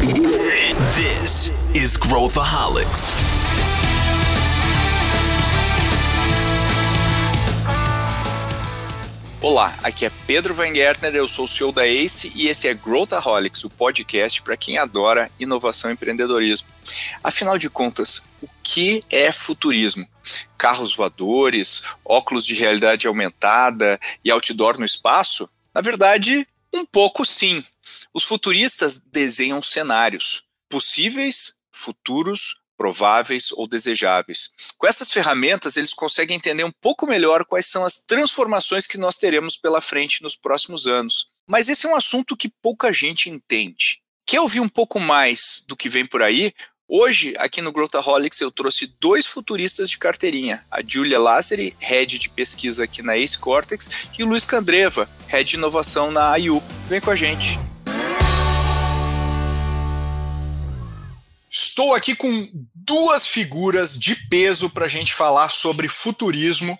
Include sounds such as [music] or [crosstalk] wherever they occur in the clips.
This is Growthaholics. Olá, aqui é Pedro Van Gertner, eu sou o CEO da ACE e esse é Growthaholics, o podcast para quem adora inovação e empreendedorismo. Afinal de contas, o que é futurismo? Carros voadores, óculos de realidade aumentada e outdoor no espaço? Na verdade, um pouco sim. Os futuristas desenham cenários possíveis, futuros, prováveis ou desejáveis. Com essas ferramentas, eles conseguem entender um pouco melhor quais são as transformações que nós teremos pela frente nos próximos anos. Mas esse é um assunto que pouca gente entende. Quer ouvir um pouco mais do que vem por aí? Hoje, aqui no Growthaholics, eu trouxe dois futuristas de carteirinha, a Julia Lazzari, Head de Pesquisa aqui na Ace Cortex, e o Luiz Candreva, Head de Inovação na AIU. Vem com a gente! Estou aqui com duas figuras de peso para a gente falar sobre futurismo.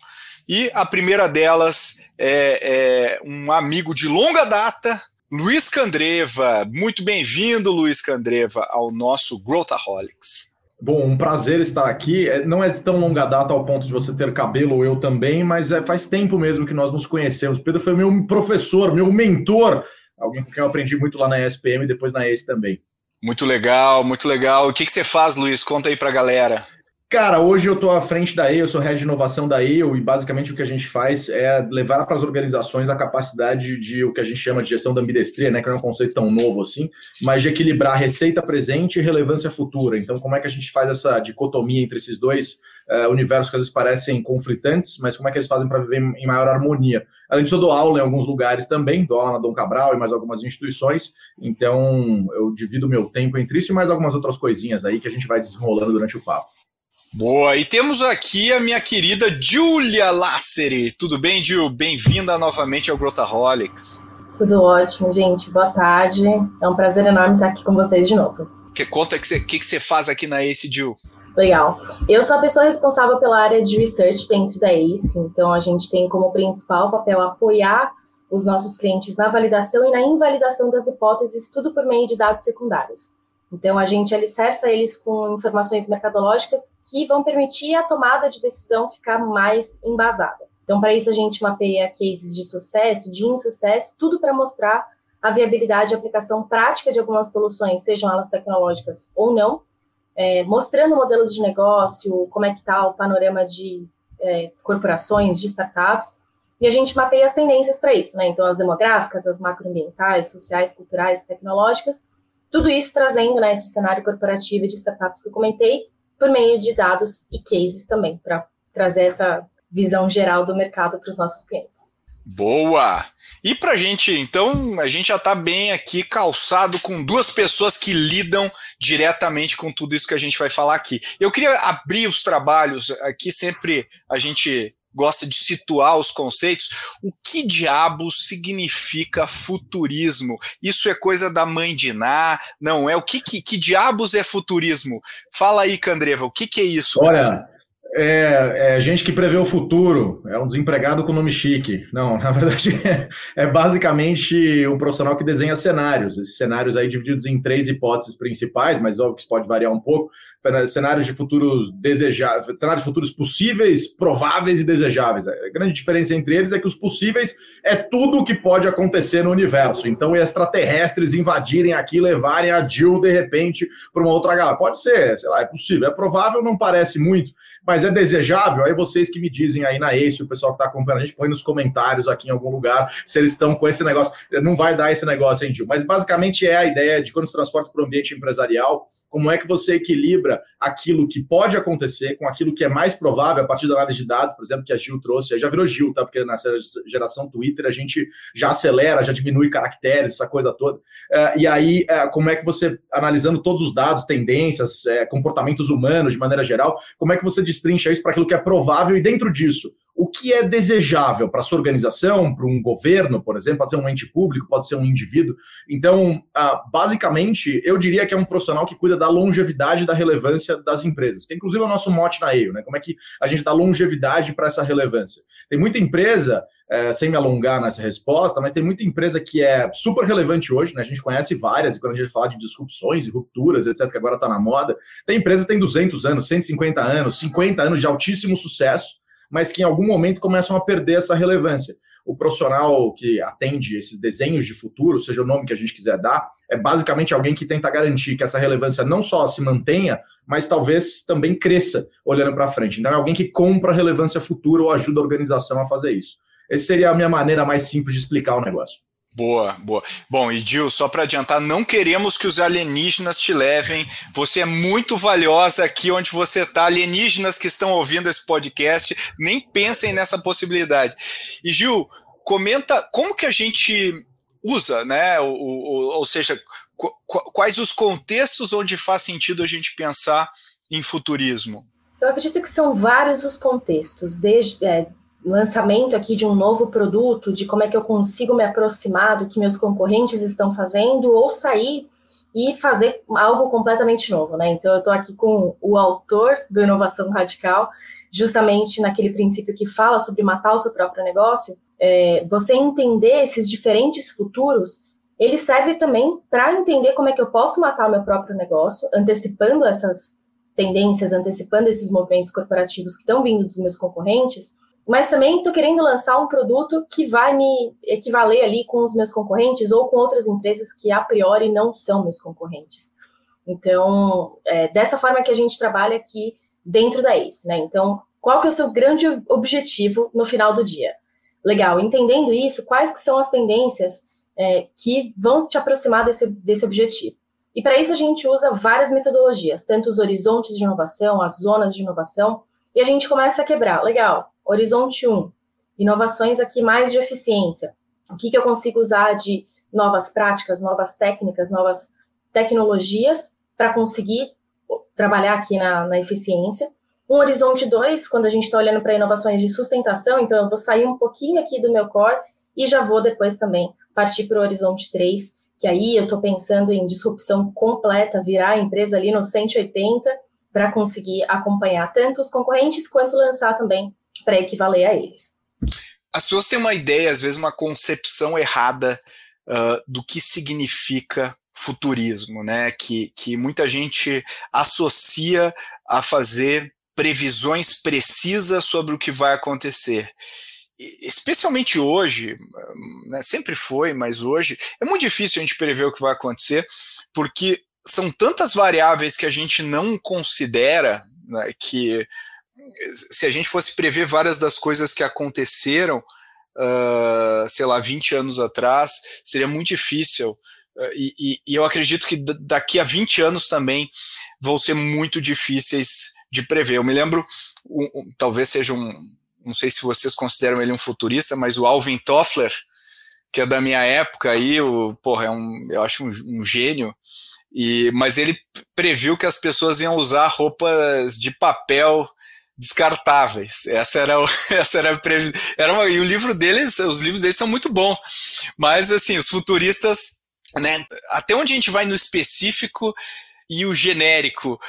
E a primeira delas é, é, um amigo de longa data, Luiz Candreva. Muito bem-vindo, Luiz Candreva, ao nosso Growthaholics. Bom, um prazer estar aqui. É, não é tão longa data ao ponto de você ter cabelo, eu também, mas é, faz tempo mesmo que nós nos conhecemos. Pedro foi meu professor, meu mentor, alguém com quem eu aprendi muito lá na ESPM e depois na ES também. Muito legal, muito legal. O que, que você faz, Luiz? Conta aí para a galera. Cara, hoje eu estou à frente da EO, sou head de inovação da EO e basicamente o que a gente faz é levar para as organizações a capacidade de o que a gente chama de gestão da ambidestria, né, que não é um conceito tão novo assim, mas de equilibrar receita presente e relevância futura. Então, como é que a gente faz essa dicotomia entre esses dois uh, universos que às vezes parecem conflitantes, mas como é que eles fazem para viver em maior harmonia. Além disso, eu dou aula em alguns lugares também, dou aula na Dom Cabral e mais algumas instituições, então eu divido meu tempo entre isso e mais algumas outras coisinhas aí que a gente vai desenrolando durante o papo. Boa, e temos aqui a minha querida Julia Lasseri. Tudo bem, Gil? Bem-vinda novamente ao Grotaholics. Tudo ótimo, gente. Boa tarde. É um prazer enorme estar aqui com vocês de novo. Que conta o que você que que faz aqui na Ace, Gil? Legal. Eu sou a pessoa responsável pela área de research dentro da ACE, então a gente tem como principal papel apoiar os nossos clientes na validação e na invalidação das hipóteses, tudo por meio de dados secundários. Então, a gente alicerça eles com informações mercadológicas que vão permitir a tomada de decisão ficar mais embasada. Então, para isso, a gente mapeia cases de sucesso, de insucesso, tudo para mostrar a viabilidade e aplicação prática de algumas soluções, sejam elas tecnológicas ou não, é, mostrando modelos de negócio, como é que está o panorama de é, corporações, de startups, e a gente mapeia as tendências para isso, né? Então, as demográficas, as macroambientais, sociais, culturais, tecnológicas, tudo isso trazendo né, esse cenário corporativo de startups que eu comentei, por meio de dados e cases também, para trazer essa visão geral do mercado para os nossos clientes. Boa! E pra gente, então, a gente já está bem aqui calçado com duas pessoas que lidam diretamente com tudo isso que a gente vai falar aqui. Eu queria abrir os trabalhos, aqui sempre a gente gosta de situar os conceitos. O que diabos significa futurismo? Isso é coisa da mãe de Ná? Não é? O que, que, que diabos é futurismo? Fala aí, Candreva, o que, que é isso? Olha, é, é, gente que prevê o futuro, é um desempregado com nome chique. Não, [laughs] na verdade é, é, basicamente um profissional que desenha cenários. Esses cenários aí divididos em três hipóteses principais, mas óbvio que isso pode variar um pouco. Cenários de futuros desejáveis, cenários futuros possíveis, prováveis e desejáveis. A grande diferença entre eles é que os possíveis é tudo o que pode acontecer no universo. Então, extraterrestres invadirem aqui, levarem a Jill de repente para uma outra galáxia. Pode ser, sei lá, é possível. É provável, não parece muito mas é desejável? Aí vocês que me dizem aí na Ace, o pessoal que está acompanhando a gente, põe nos comentários aqui em algum lugar se eles estão com esse negócio. Não vai dar esse negócio, hein, Gil? Mas basicamente é a ideia de quando se transporta para o ambiente empresarial, como é que você equilibra aquilo que pode acontecer com aquilo que é mais provável a partir da análise de dados, por exemplo, que a Gil trouxe, já virou Gil, tá? Porque nessa geração Twitter a gente já acelera, já diminui caracteres, essa coisa toda. Uh, e aí, uh, como é que você, analisando todos os dados, tendências, uh, comportamentos humanos de maneira geral, como é que você destrincha isso para aquilo que é provável e dentro disso, o que é desejável para sua organização, para um governo, por exemplo, pode ser um ente público, pode ser um indivíduo. Então, ah, basicamente, eu diria que é um profissional que cuida da longevidade da relevância das empresas, que é inclusive o nosso mote na EIO, né? Como é que a gente dá longevidade para essa relevância? Tem muita empresa é, sem me alongar nessa resposta, mas tem muita empresa que é super relevante hoje, né? A gente conhece várias, e quando a gente fala de disrupções e rupturas, etc., que agora está na moda, tem empresas que têm 200 anos, 150 anos, 50 anos de altíssimo sucesso, mas que em algum momento começam a perder essa relevância o profissional que atende esses desenhos de futuro, seja o nome que a gente quiser dar, é basicamente alguém que tenta garantir que essa relevância não só se mantenha, mas talvez também cresça olhando para frente. Então, é alguém que compra relevância futura ou ajuda a organização a fazer isso. Essa seria a minha maneira mais simples de explicar o negócio. Boa, boa. Bom, e Gil, só para adiantar, não queremos que os alienígenas te levem. Você é muito valiosa aqui onde você está. Alienígenas que estão ouvindo esse podcast, nem pensem nessa possibilidade. E Gil, comenta como que a gente usa, né? Ou, ou, ou seja, qu quais os contextos onde faz sentido a gente pensar em futurismo? Eu acredito que são vários os contextos, desde é, lançamento aqui de um novo produto, de como é que eu consigo me aproximar do que meus concorrentes estão fazendo, ou sair e fazer algo completamente novo, né? Então eu estou aqui com o autor do Inovação Radical, justamente naquele princípio que fala sobre matar o seu próprio negócio. É, você entender esses diferentes futuros, ele serve também para entender como é que eu posso matar o meu próprio negócio, antecipando essas tendências, antecipando esses movimentos corporativos que estão vindo dos meus concorrentes mas também estou querendo lançar um produto que vai me equivaler ali com os meus concorrentes ou com outras empresas que a priori não são meus concorrentes. Então, é dessa forma que a gente trabalha aqui dentro da ACE, né? Então, qual que é o seu grande objetivo no final do dia? Legal, entendendo isso, quais que são as tendências é, que vão te aproximar desse, desse objetivo? E para isso a gente usa várias metodologias, tanto os horizontes de inovação, as zonas de inovação, e a gente começa a quebrar. Legal, Horizonte 1, inovações aqui mais de eficiência. O que, que eu consigo usar de novas práticas, novas técnicas, novas tecnologias para conseguir trabalhar aqui na, na eficiência. Um horizonte 2, quando a gente está olhando para inovações de sustentação, então eu vou sair um pouquinho aqui do meu core e já vou depois também partir para o horizonte 3, que aí eu estou pensando em disrupção completa, virar a empresa ali no 180 para conseguir acompanhar tanto os concorrentes quanto lançar também para equivaler a eles. As pessoas têm uma ideia, às vezes uma concepção errada uh, do que significa futurismo, né? Que, que muita gente associa a fazer previsões precisas sobre o que vai acontecer. Especialmente hoje, né, sempre foi, mas hoje é muito difícil a gente prever o que vai acontecer, porque são tantas variáveis que a gente não considera né, que se a gente fosse prever várias das coisas que aconteceram, uh, sei lá, 20 anos atrás, seria muito difícil. Uh, e, e, eu acredito que daqui a 20 anos também vão ser muito difíceis de prever. Eu me lembro, um, um, talvez seja um, não sei se vocês consideram ele um futurista, mas o Alvin Toffler, que é da minha época aí, o, porra, é um, eu acho um, um gênio, e, mas ele previu que as pessoas iam usar roupas de papel descartáveis. Essa era, o, [laughs] essa era, a era uma, e o livro deles, os livros deles são muito bons. Mas assim, os futuristas, né, até onde a gente vai no específico e o genérico,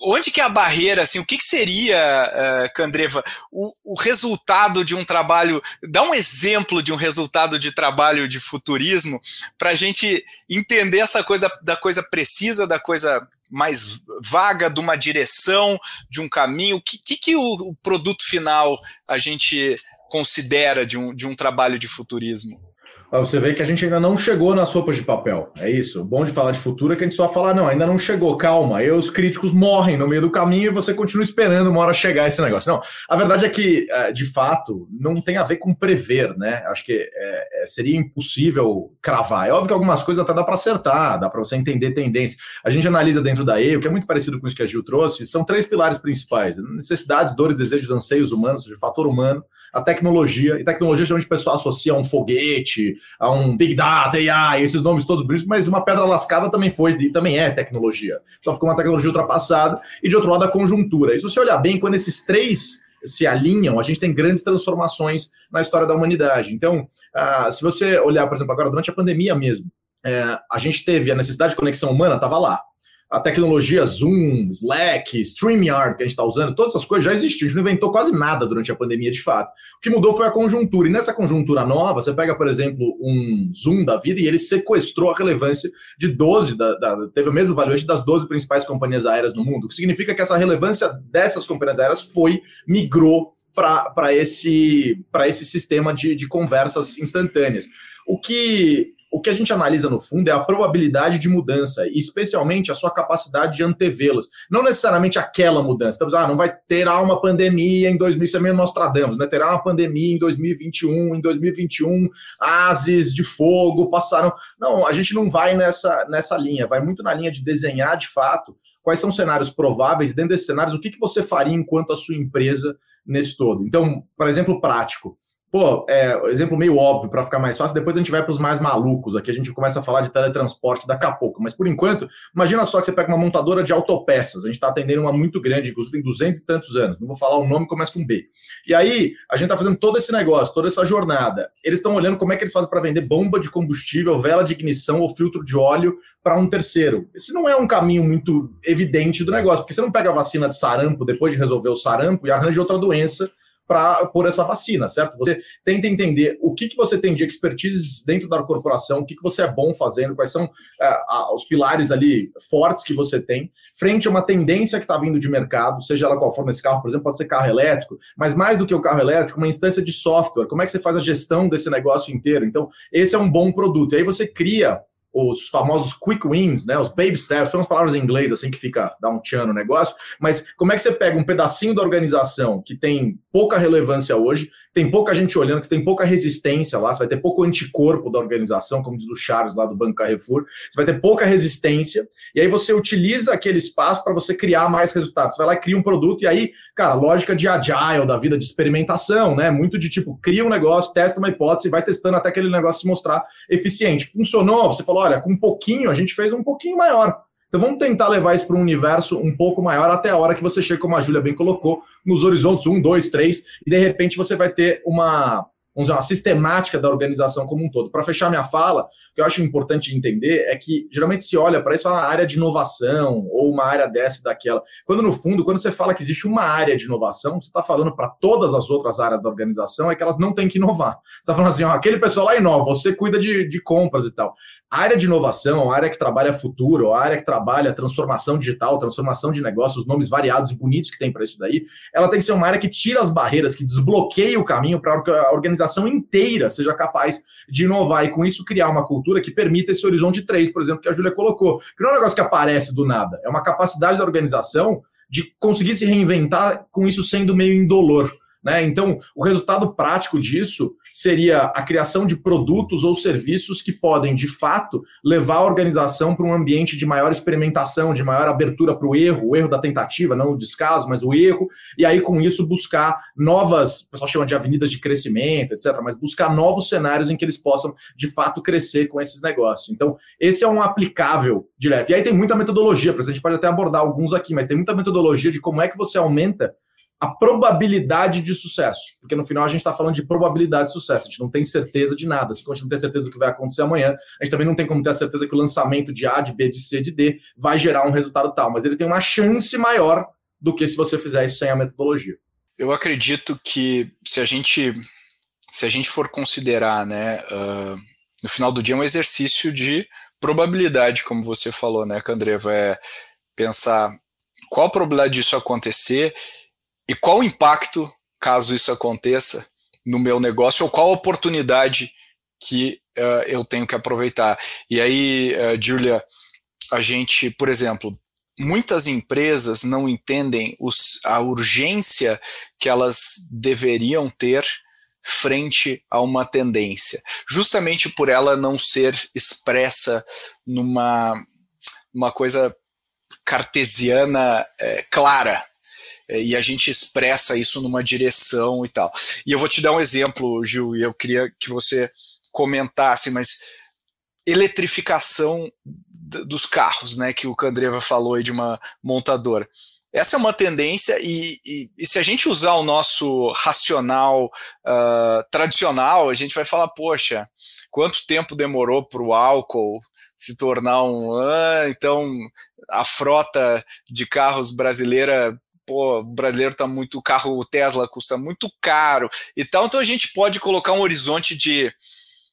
onde que é a barreira, assim, o que, que seria, uh, Candreva, o, o, resultado de um trabalho, dá um exemplo de um resultado de trabalho de futurismo, para a gente entender essa coisa da, da coisa precisa, da coisa mais vaga de uma direção, de um caminho? O que, que, que o, o, produto final a gente considera de um, de um trabalho de futurismo? Você vê que a gente ainda não chegou nas sopas de papel. É isso. O bom de falar de futuro é que a gente só fala, não, ainda não chegou, calma. Aí os críticos morrem no meio do caminho e você continua esperando uma hora chegar esse negócio. Não, a verdade é que, é, de fato, não tem a ver com prever, né? Acho que é, é, seria impossível cravar. É óbvio que algumas coisas até dá para acertar, dá para você entender tendência. A gente analisa dentro da E, o que é muito parecido com isso que a Gil trouxe, são três pilares principais: necessidades, dores, desejos, anseios humanos, de fator humano a tecnologia, e tecnologia geralmente o pessoal associa a um foguete, a um Big Data, AI, esses nomes todos bonitos, mas uma pedra lascada também foi e também é tecnologia. Só ficou uma tecnologia ultrapassada, e de outro lado a conjuntura. E se você olhar bem, quando esses três se alinham, a gente tem grandes transformações na história da humanidade. Então, uh, se você olhar, por exemplo, agora durante a pandemia mesmo, uh, a gente teve a necessidade de conexão humana, estava lá. A tecnologia Zoom, Slack, StreamYard que a gente está usando, todas essas coisas já existiam, a gente não inventou quase nada durante a pandemia de fato. O que mudou foi a conjuntura, e nessa conjuntura nova, você pega, por exemplo, um Zoom da vida e ele sequestrou a relevância de 12, da, da, teve o mesmo valuation das 12 principais companhias aéreas no mundo, o que significa que essa relevância dessas companhias aéreas foi, migrou para esse, esse sistema de, de conversas instantâneas. O que o que a gente analisa no fundo é a probabilidade de mudança, e especialmente a sua capacidade de antevê-las. Não necessariamente aquela mudança. Então, ah, não vai ter uma pandemia em 2000, isso é meio Nostradamus, né? Terá uma pandemia em 2021, em 2021, ases de fogo passaram. Não, a gente não vai nessa, nessa linha, vai muito na linha de desenhar de fato quais são os cenários prováveis, dentro desses cenários, o que, que você faria enquanto a sua empresa nesse todo. Então, por exemplo, prático. Pô, é, exemplo meio óbvio para ficar mais fácil, depois a gente vai para os mais malucos. Aqui a gente começa a falar de teletransporte daqui a pouco. Mas por enquanto, imagina só que você pega uma montadora de autopeças. A gente está atendendo uma muito grande, inclusive tem 200 e tantos anos. Não vou falar o nome, começa com B. E aí, a gente está fazendo todo esse negócio, toda essa jornada. Eles estão olhando como é que eles fazem para vender bomba de combustível, vela de ignição ou filtro de óleo para um terceiro. Esse não é um caminho muito evidente do negócio, porque você não pega a vacina de sarampo depois de resolver o sarampo e arranja outra doença para pôr essa vacina, certo? Você tenta entender o que, que você tem de expertise dentro da corporação, o que, que você é bom fazendo, quais são uh, os pilares ali fortes que você tem, frente a uma tendência que está vindo de mercado, seja ela qual for nesse carro, por exemplo, pode ser carro elétrico, mas mais do que o carro elétrico, uma instância de software, como é que você faz a gestão desse negócio inteiro? Então, esse é um bom produto. E aí você cria os famosos quick wins, né, os baby steps, são umas palavras em inglês assim que fica dá um tchan no negócio, mas como é que você pega um pedacinho da organização que tem pouca relevância hoje, tem pouca gente olhando, que tem pouca resistência lá, você vai ter pouco anticorpo da organização, como diz o Charles lá do Banco Carrefour, você vai ter pouca resistência, e aí você utiliza aquele espaço para você criar mais resultados. Você vai lá e cria um produto, e aí, cara, lógica de agile, da vida de experimentação, né? Muito de tipo, cria um negócio, testa uma hipótese, vai testando até aquele negócio se mostrar eficiente. Funcionou? Você falou, olha, com um pouquinho, a gente fez um pouquinho maior. Então vamos tentar levar isso para um universo um pouco maior até a hora que você chega, como a Júlia bem colocou, nos horizontes 1, 2, 3, e de repente você vai ter uma, vamos dizer, uma sistemática da organização como um todo. Para fechar minha fala, o que eu acho importante entender é que geralmente se olha para isso fala área de inovação ou uma área dessa e daquela. Quando no fundo, quando você fala que existe uma área de inovação, você está falando para todas as outras áreas da organização é que elas não têm que inovar. Você está falando assim, ó, aquele pessoal lá inova, você cuida de, de compras e tal. A área de inovação, a área que trabalha futuro, a área que trabalha transformação digital, transformação de negócios, os nomes variados e bonitos que tem para isso daí, ela tem que ser uma área que tira as barreiras, que desbloqueia o caminho para que a organização inteira seja capaz de inovar e com isso criar uma cultura que permita esse horizonte 3, por exemplo, que a Júlia colocou. Que não é um negócio que aparece do nada, é uma capacidade da organização de conseguir se reinventar com isso sendo meio indolor. Né? Então, o resultado prático disso seria a criação de produtos ou serviços que podem, de fato, levar a organização para um ambiente de maior experimentação, de maior abertura para o erro, o erro da tentativa, não o descaso, mas o erro, e aí com isso buscar novas, o pessoal chama de avenidas de crescimento, etc., mas buscar novos cenários em que eles possam, de fato, crescer com esses negócios. Então, esse é um aplicável direto. E aí tem muita metodologia, a gente pode até abordar alguns aqui, mas tem muita metodologia de como é que você aumenta a probabilidade de sucesso. Porque no final a gente está falando de probabilidade de sucesso. A gente não tem certeza de nada. Se a gente não tem certeza do que vai acontecer amanhã, a gente também não tem como ter a certeza que o lançamento de A, de B, de C, de D vai gerar um resultado tal. Mas ele tem uma chance maior do que se você fizer isso sem a metodologia. Eu acredito que se a gente se a gente for considerar, né, uh, no final do dia é um exercício de probabilidade, como você falou, né, Candreva, é pensar qual a probabilidade disso acontecer e qual o impacto, caso isso aconteça, no meu negócio, ou qual a oportunidade que uh, eu tenho que aproveitar. E aí, uh, Julia, a gente, por exemplo, muitas empresas não entendem os, a urgência que elas deveriam ter frente a uma tendência, justamente por ela não ser expressa numa uma coisa cartesiana é, clara, e a gente expressa isso numa direção e tal. E eu vou te dar um exemplo, Gil, e eu queria que você comentasse, mas eletrificação dos carros, né, que o Candreva falou aí de uma montadora. Essa é uma tendência, e, e, e se a gente usar o nosso racional uh, tradicional, a gente vai falar, poxa, quanto tempo demorou para o álcool se tornar um. Ah, então, a frota de carros brasileira pô, o brasileiro tá muito, o carro Tesla custa muito caro e tal, então a gente pode colocar um horizonte de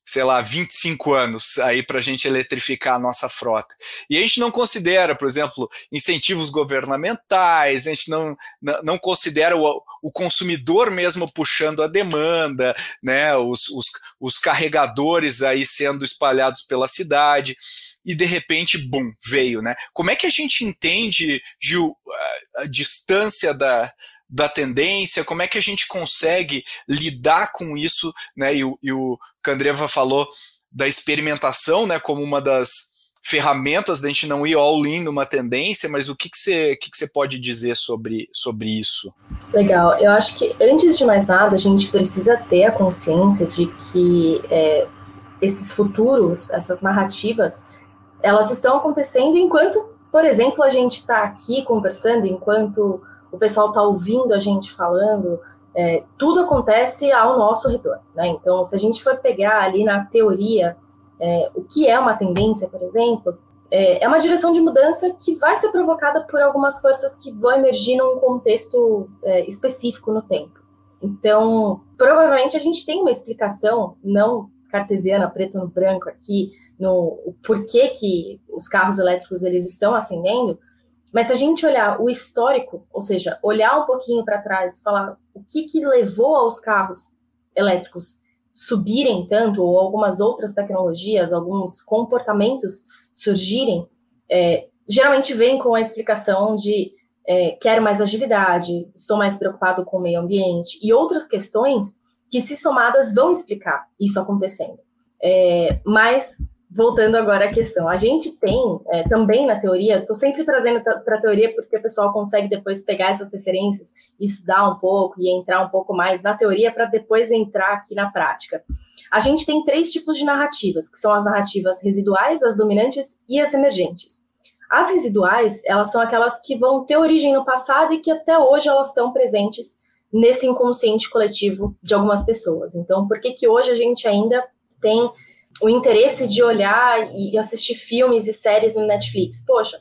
sei lá, 25 anos aí para a gente eletrificar a nossa frota. E a gente não considera, por exemplo, incentivos governamentais, a gente não, não, considera o, o consumidor mesmo puxando a demanda, né, os, os, os carregadores aí sendo espalhados pela cidade, e de repente, bum, veio, né? Como é que a gente entende, Gil, a, distância da, da tendência, como é que a gente consegue lidar com isso, né? E o, e o Candreva falou da experimentação, né, como uma das ferramentas da gente não ir all-in numa tendência, mas o que, que, você, que, que você pode dizer sobre, sobre isso? Legal, eu acho que antes de mais nada, a gente precisa ter a consciência de que é, esses futuros, essas narrativas, elas estão acontecendo enquanto, por exemplo, a gente está aqui conversando, enquanto o pessoal está ouvindo a gente falando, é, tudo acontece ao nosso redor. Né? Então, se a gente for pegar ali na teoria é, o que é uma tendência, por exemplo, é, é, uma direção de mudança que vai ser provocada por algumas forças que vão emergir num contexto é, específico no tempo. Então, provavelmente a gente tem uma explicação, não cartesiana, preto no branco aqui, no porquê que os carros elétricos eles estão ascendendo, mas se a gente olhar o histórico, ou seja, olhar um pouquinho para trás e falar o que, que levou aos carros elétricos subirem tanto, ou algumas outras tecnologias, alguns comportamentos surgirem, é, geralmente vem com a explicação de é, quero mais agilidade, estou mais preocupado com o meio ambiente e outras questões que, se somadas, vão explicar isso acontecendo. É, mas voltando agora à questão, a gente tem é, também na teoria, estou sempre trazendo para a teoria porque o pessoal consegue depois pegar essas referências, estudar um pouco e entrar um pouco mais na teoria para depois entrar aqui na prática. A gente tem três tipos de narrativas, que são as narrativas residuais, as dominantes e as emergentes. As residuais, elas são aquelas que vão ter origem no passado e que até hoje elas estão presentes nesse inconsciente coletivo de algumas pessoas. Então, por que que hoje a gente ainda tem o interesse de olhar e assistir filmes e séries no Netflix. Poxa,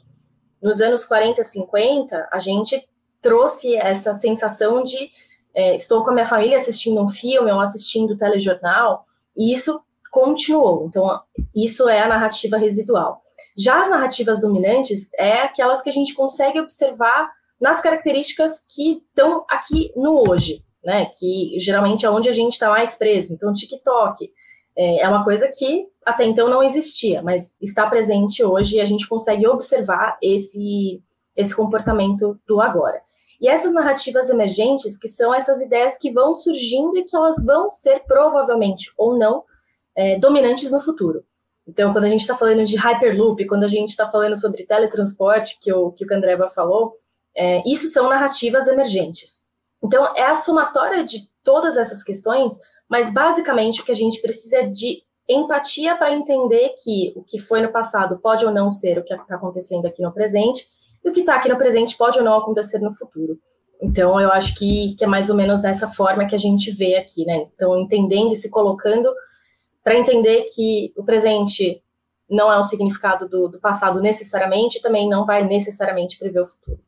nos anos 40, 50, a gente trouxe essa sensação de é, estou com a minha família assistindo um filme ou assistindo telejornal, e isso continuou. Então, isso é a narrativa residual. Já as narrativas dominantes é aquelas que a gente consegue observar nas características que estão aqui no hoje, né? Que geralmente é onde a gente está mais preso. Então, TikTok, é, é uma coisa que até então não existia, mas está presente hoje e a gente consegue observar esse, esse comportamento do agora. E essas narrativas emergentes, que são essas ideias que vão surgindo e que elas vão ser provavelmente ou não é, dominantes no futuro. Então, quando a gente está falando de Hyperloop, quando a gente está falando sobre teletransporte, que o, que o Candreva falou, é, isso são narrativas emergentes. Então, é a somatória de todas essas questões mas basicamente o que a gente precisa é de empatia para entender que o que foi no passado pode ou não ser o que está acontecendo aqui no presente, e o que está aqui no presente pode ou não acontecer no futuro. Então, eu acho que, que é mais ou menos dessa forma que a gente vê aqui, né? Então, entendendo e se colocando para entender que o presente não é um significado do, do passado necessariamente, e também não vai necessariamente prever o futuro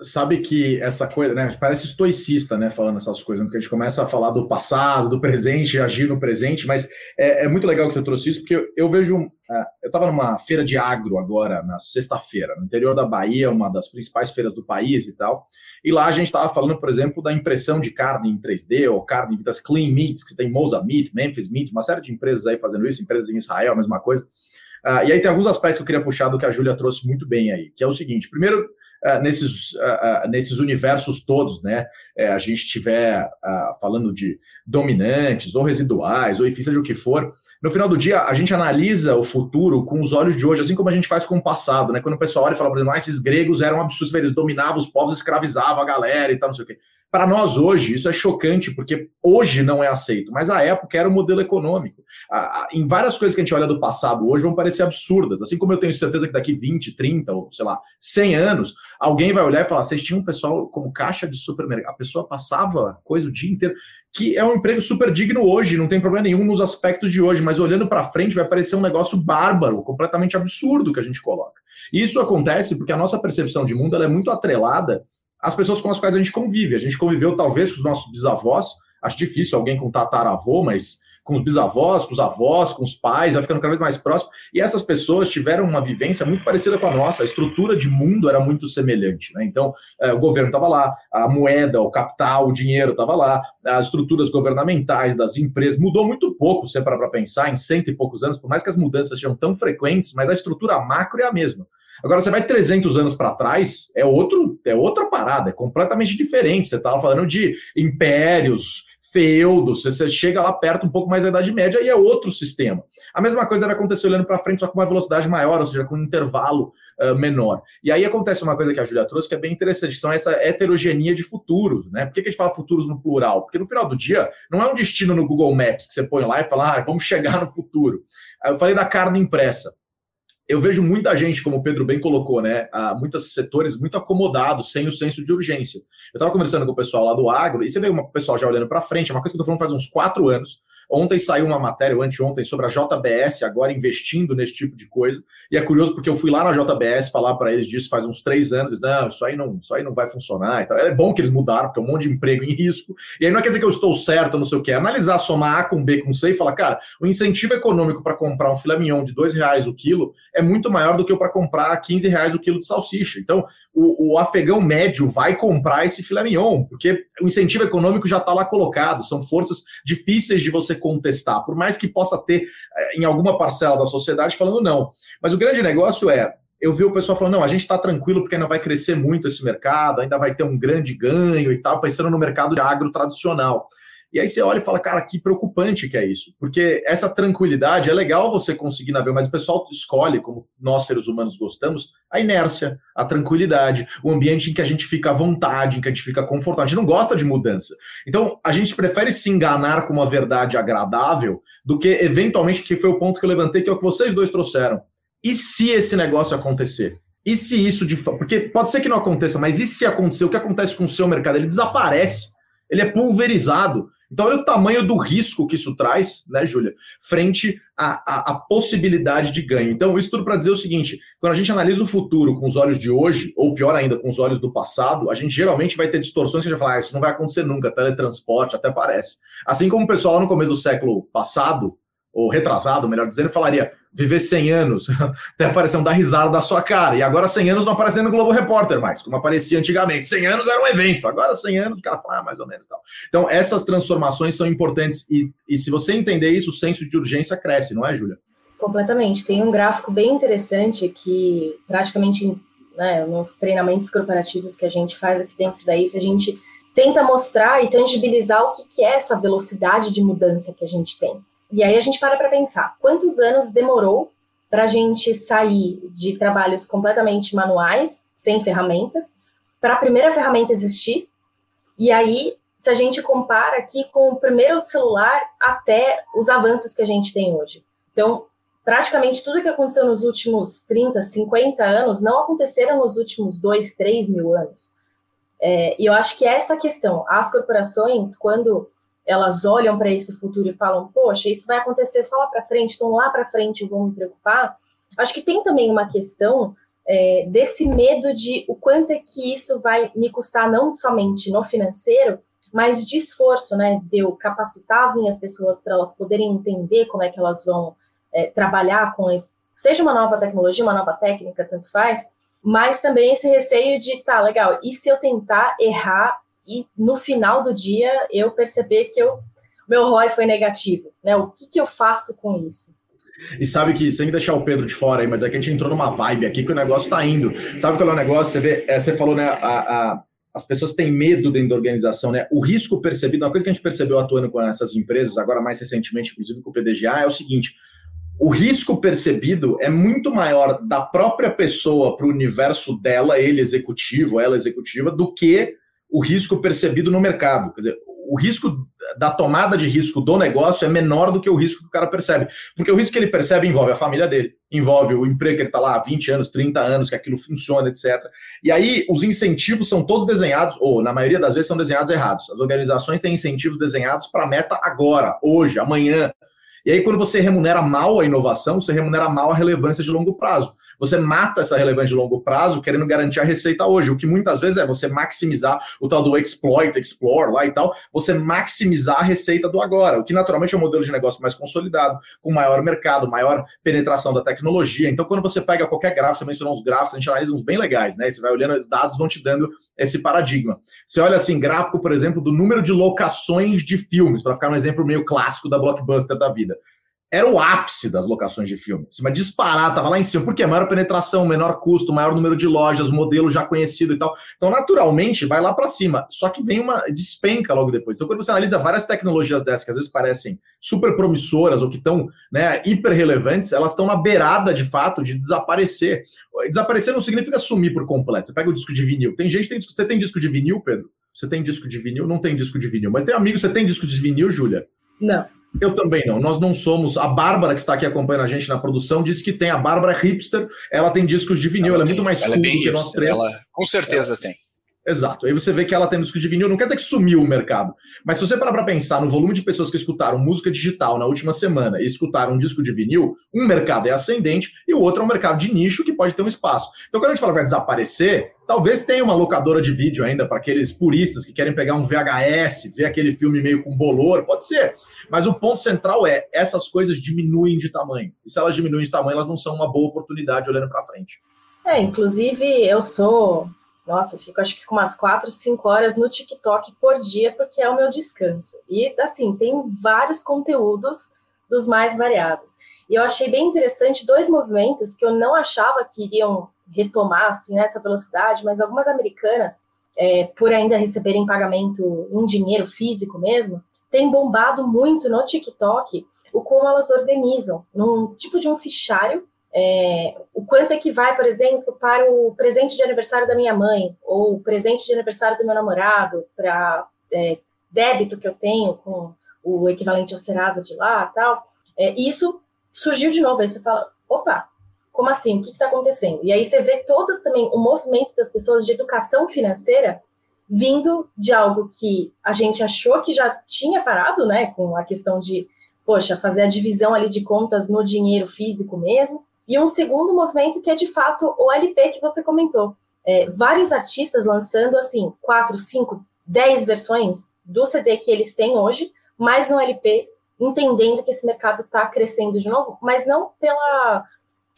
sabe que essa coisa, né? Parece estoicista, né? Falando essas coisas, porque a gente começa a falar do passado, do presente, agir no presente, mas é, é muito legal que você trouxe isso, porque eu, eu vejo. Uh, eu estava numa feira de agro agora, na sexta-feira, no interior da Bahia, uma das principais feiras do país e tal. E lá a gente estava falando, por exemplo, da impressão de carne em 3D, ou carne das clean meats, que tem Moza Meat, Memphis Meat, uma série de empresas aí fazendo isso, empresas em Israel, a mesma coisa. Uh, e aí tem alguns aspectos que eu queria puxar do que a Júlia trouxe muito bem aí, que é o seguinte: primeiro, uh, nesses, uh, nesses universos todos, né? É, a gente estiver falando de dominantes ou residuais, ou enfim, seja o que for, no final do dia, a gente analisa o futuro com os olhos de hoje, assim como a gente faz com o passado, né? Quando o pessoal olha e fala, por exemplo, ah, esses gregos eram absurdos, eles dominavam os povos, escravizavam a galera e tal, não sei o quê. Para nós hoje, isso é chocante, porque hoje não é aceito, mas a época era o modelo econômico. em várias coisas que a gente olha do passado hoje vão parecer absurdas, assim como eu tenho certeza que daqui 20, 30 ou sei lá, 100 anos, alguém vai olhar e falar: vocês tinham um pessoal como caixa de supermercado, a pessoa passava coisa o dia inteiro, que é um emprego super digno hoje, não tem problema nenhum nos aspectos de hoje, mas olhando para frente vai parecer um negócio bárbaro, completamente absurdo que a gente coloca. Isso acontece porque a nossa percepção de mundo é muito atrelada às pessoas com as quais a gente convive. A gente conviveu talvez com os nossos bisavós, acho difícil alguém com tataravô, mas com os bisavós, com os avós, com os pais, vai ficando cada vez mais próximo. E essas pessoas tiveram uma vivência muito parecida com a nossa. A estrutura de mundo era muito semelhante. Né? Então, é, o governo estava lá, a moeda, o capital, o dinheiro estava lá, as estruturas governamentais das empresas mudou muito pouco, se é para pensar, em cento e poucos anos, por mais que as mudanças sejam tão frequentes, mas a estrutura macro é a mesma. Agora, você vai 300 anos para trás, é outro, é outra parada, é completamente diferente. Você estava falando de impérios, feudo, você chega lá perto um pouco mais da Idade Média e é outro sistema. A mesma coisa deve acontecer olhando para frente, só com uma velocidade maior, ou seja, com um intervalo uh, menor. E aí acontece uma coisa que a Julia trouxe que é bem interessante, que são essa heterogeneia de futuros. Né? Por que, que a gente fala futuros no plural? Porque no final do dia, não é um destino no Google Maps que você põe lá e fala, ah, vamos chegar no futuro. Eu falei da carne impressa eu vejo muita gente, como o Pedro bem colocou, né? muitos setores muito acomodados, sem o senso de urgência. Eu estava conversando com o pessoal lá do agro, e você vê o pessoal já olhando para frente, é uma coisa que eu estou falando faz uns quatro anos. Ontem saiu uma matéria, ou anteontem, sobre a JBS agora investindo nesse tipo de coisa. E é curioso porque eu fui lá na JBS falar para eles disso faz uns três anos. Não, isso aí não, isso aí não vai funcionar. Então, é bom que eles mudaram, porque é um monte de emprego em risco. E aí não quer dizer que eu estou certo, não sei o que. É analisar, somar A com B com C e falar, cara, o incentivo econômico para comprar um filé mignon de dois reais o quilo é muito maior do que para comprar 15 reais o quilo de salsicha. Então, o, o, afegão médio vai comprar esse filé mignon, porque o incentivo econômico já está lá colocado, são forças difíceis de você contestar, por mais que possa ter eh, em alguma parcela da sociedade falando não. Mas o grande negócio é, eu vi o pessoal falando, não, a gente está tranquilo porque ainda vai crescer muito esse mercado, ainda vai ter um grande ganho e tal, pensando no mercado de agro tradicional. E aí você olha e fala, cara, que preocupante que é isso. Porque essa tranquilidade é legal você conseguir navegar, mas o pessoal escolhe, como nós seres humanos gostamos, a inércia, a tranquilidade, o ambiente em que a gente fica à vontade, em que a gente fica confortável. A gente não gosta de mudança. Então, a gente prefere se enganar com uma verdade agradável do que, eventualmente, que foi o ponto que eu levantei, que é o que vocês dois trouxeram. E se esse negócio acontecer? E se isso de Porque pode ser que não aconteça, mas e se acontecer? O que acontece com o seu mercado? Ele desaparece. Ele é pulverizado. Então, olha o tamanho do risco que isso traz, né, Júlia, frente à, à, à, possibilidade de ganho. Então, isso tudo para dizer o seguinte: quando a gente analisa o futuro com os olhos de hoje, ou pior ainda, com os olhos do passado, a gente geralmente vai ter distorções que a gente vai falar, ah, isso não vai acontecer nunca, teletransporte, até parece. Assim como o pessoal no começo do século passado, ou retrasado, melhor dizendo, falaria viver 100 anos, [laughs] até aparecer um dar risada da sua cara. E agora 100 anos não aparece nem no Globo Repórter mais, como aparecia antigamente. 100 anos era um evento, agora 100 anos o cara fala, ah, mais ou menos tal. Então, essas transformações são importantes e, e se você entender isso, o senso de urgência cresce, não é, Júlia? Completamente. Tem um gráfico bem interessante que praticamente né, nos treinamentos corporativos que a gente faz aqui dentro da ICE, a gente tenta mostrar e tangibilizar o que, que é essa velocidade de mudança que a gente tem. E aí a gente para para pensar, quantos anos demorou para a gente sair de trabalhos completamente manuais, sem ferramentas, para a primeira ferramenta existir? E aí, se a gente compara aqui com o primeiro celular até os avanços que a gente tem hoje. Então, praticamente tudo que aconteceu nos últimos 30, 50 anos não aconteceram nos últimos 2, 3 mil anos. É, e eu acho que é essa questão. As corporações, quando elas olham para esse futuro e falam, poxa, isso vai acontecer só lá para frente, então lá para frente eu vou me preocupar. Acho que tem também uma questão é, desse medo de o quanto é que isso vai me custar, não somente no financeiro, mas de esforço, né? De eu capacitar as minhas pessoas para elas poderem entender como é que elas vão é, trabalhar com esse, seja uma nova tecnologia, uma nova técnica, tanto faz, mas também esse receio de, tá, legal, e se eu tentar errar e no final do dia eu perceber que eu, meu ROI foi negativo, né? O que, que eu faço com isso? E sabe que, sem deixar o Pedro de fora aí, mas é que a gente entrou numa vibe aqui que o negócio tá indo. Sabe qual é o negócio? Você vê, é, você falou, né? A, a, as pessoas têm medo dentro da organização, né? O risco percebido, uma coisa que a gente percebeu atuando com essas empresas, agora mais recentemente, inclusive com o PDGA, é o seguinte: o risco percebido é muito maior da própria pessoa para o universo dela, ele executivo, ela executiva, do que o risco percebido no mercado. Quer dizer, o risco da tomada de risco do negócio é menor do que o risco que o cara percebe. Porque o risco que ele percebe envolve a família dele, envolve o emprego que ele está lá há 20 anos, 30 anos, que aquilo funciona, etc. E aí os incentivos são todos desenhados, ou na maioria das vezes são desenhados errados. As organizações têm incentivos desenhados para meta agora, hoje, amanhã. E aí, quando você remunera mal a inovação, você remunera mal a relevância de longo prazo. Você mata essa relevância de longo prazo querendo garantir a receita hoje, o que muitas vezes é você maximizar o tal do exploit, explore lá e tal, você maximizar a receita do agora, o que naturalmente é um modelo de negócio mais consolidado, com maior mercado, maior penetração da tecnologia. Então, quando você pega qualquer gráfico, você mencionou uns gráficos, a gente analisa uns bem legais, né? Você vai olhando, os dados vão te dando esse paradigma. Você olha assim, gráfico, por exemplo, do número de locações de filmes, para ficar um exemplo meio clássico da blockbuster da vida era o ápice das locações de filme. Mas disparar, tava lá em cima. Por quê? Maior penetração, menor custo, maior número de lojas, modelo já conhecido e tal. Então, naturalmente, vai lá para cima. Só que vem uma despenca logo depois. Então, quando você analisa várias tecnologias dessas, que às vezes parecem super promissoras ou que estão né, hiper relevantes, elas estão na beirada, de fato, de desaparecer. Desaparecer não significa sumir por completo. Você pega o disco de vinil. Tem gente que tem. Você tem disco de vinil, Pedro? Você tem disco de vinil? Não tem disco de vinil. Mas tem amigo, você tem disco de vinil, Júlia? Não. Eu também não. Nós não somos. A Bárbara, que está aqui acompanhando a gente na produção, disse que tem. A Bárbara é hipster, ela tem discos de vinil, ela, ela é muito mais cool é do que nós três. Ela, com certeza ela, tem. Exato. Aí você vê que ela tem disco de vinil, não quer dizer que sumiu o mercado. Mas se você parar para pensar no volume de pessoas que escutaram música digital na última semana e escutaram um disco de vinil, um mercado é ascendente e o outro é um mercado de nicho que pode ter um espaço. Então, quando a gente fala que vai desaparecer, talvez tenha uma locadora de vídeo ainda para aqueles puristas que querem pegar um VHS, ver aquele filme meio com bolor, pode ser. Mas o ponto central é essas coisas diminuem de tamanho. E se elas diminuem de tamanho, elas não são uma boa oportunidade olhando para frente. É, inclusive eu sou nossa, eu fico acho que com umas 4, 5 horas no TikTok por dia, porque é o meu descanso. E assim, tem vários conteúdos dos mais variados. E eu achei bem interessante dois movimentos que eu não achava que iriam retomar assim, nessa velocidade, mas algumas americanas, é, por ainda receberem pagamento em dinheiro físico mesmo, têm bombado muito no TikTok o como elas organizam, num tipo de um fichário é, o quanto é que vai, por exemplo, para o presente de aniversário da minha mãe, ou o presente de aniversário do meu namorado, para é, débito que eu tenho com o equivalente ao Serasa de lá tal. É, isso surgiu de novo. Aí você fala, opa, como assim? O que está acontecendo? E aí você vê todo também o movimento das pessoas de educação financeira vindo de algo que a gente achou que já tinha parado, né, com a questão de, poxa, fazer a divisão ali de contas no dinheiro físico mesmo, e um segundo movimento que é de fato o LP que você comentou. É, vários artistas lançando assim, quatro, cinco, dez versões do CD que eles têm hoje, mas no LP, entendendo que esse mercado está crescendo de novo, mas não pela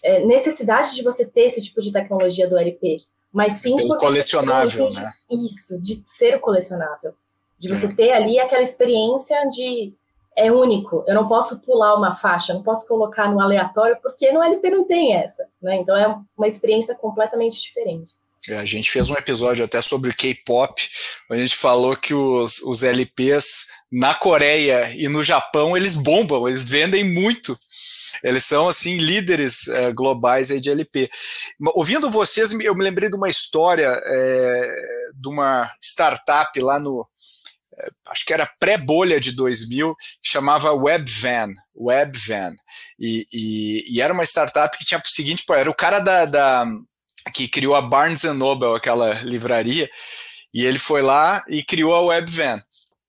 é, necessidade de você ter esse tipo de tecnologia do LP, mas sim por colecionável, né? Isso, de ser o colecionável. De você ter ali aquela experiência de é único. Eu não posso pular uma faixa, não posso colocar no aleatório, porque no LP não tem essa. Né? Então é uma experiência completamente diferente. É, a gente fez um episódio até sobre K-pop, a gente falou que os, os LPs na Coreia e no Japão eles bombam, eles vendem muito. Eles são assim líderes é, globais aí de LP. Ouvindo vocês, eu me lembrei de uma história é, de uma startup lá no, acho que era pré-bolha de 2000, chamava Webvan, Webvan, e, e, e, era uma startup que tinha o seguinte, pô, era o cara da, da que criou a Barnes Noble, aquela livraria, e ele foi lá e criou a Webvan.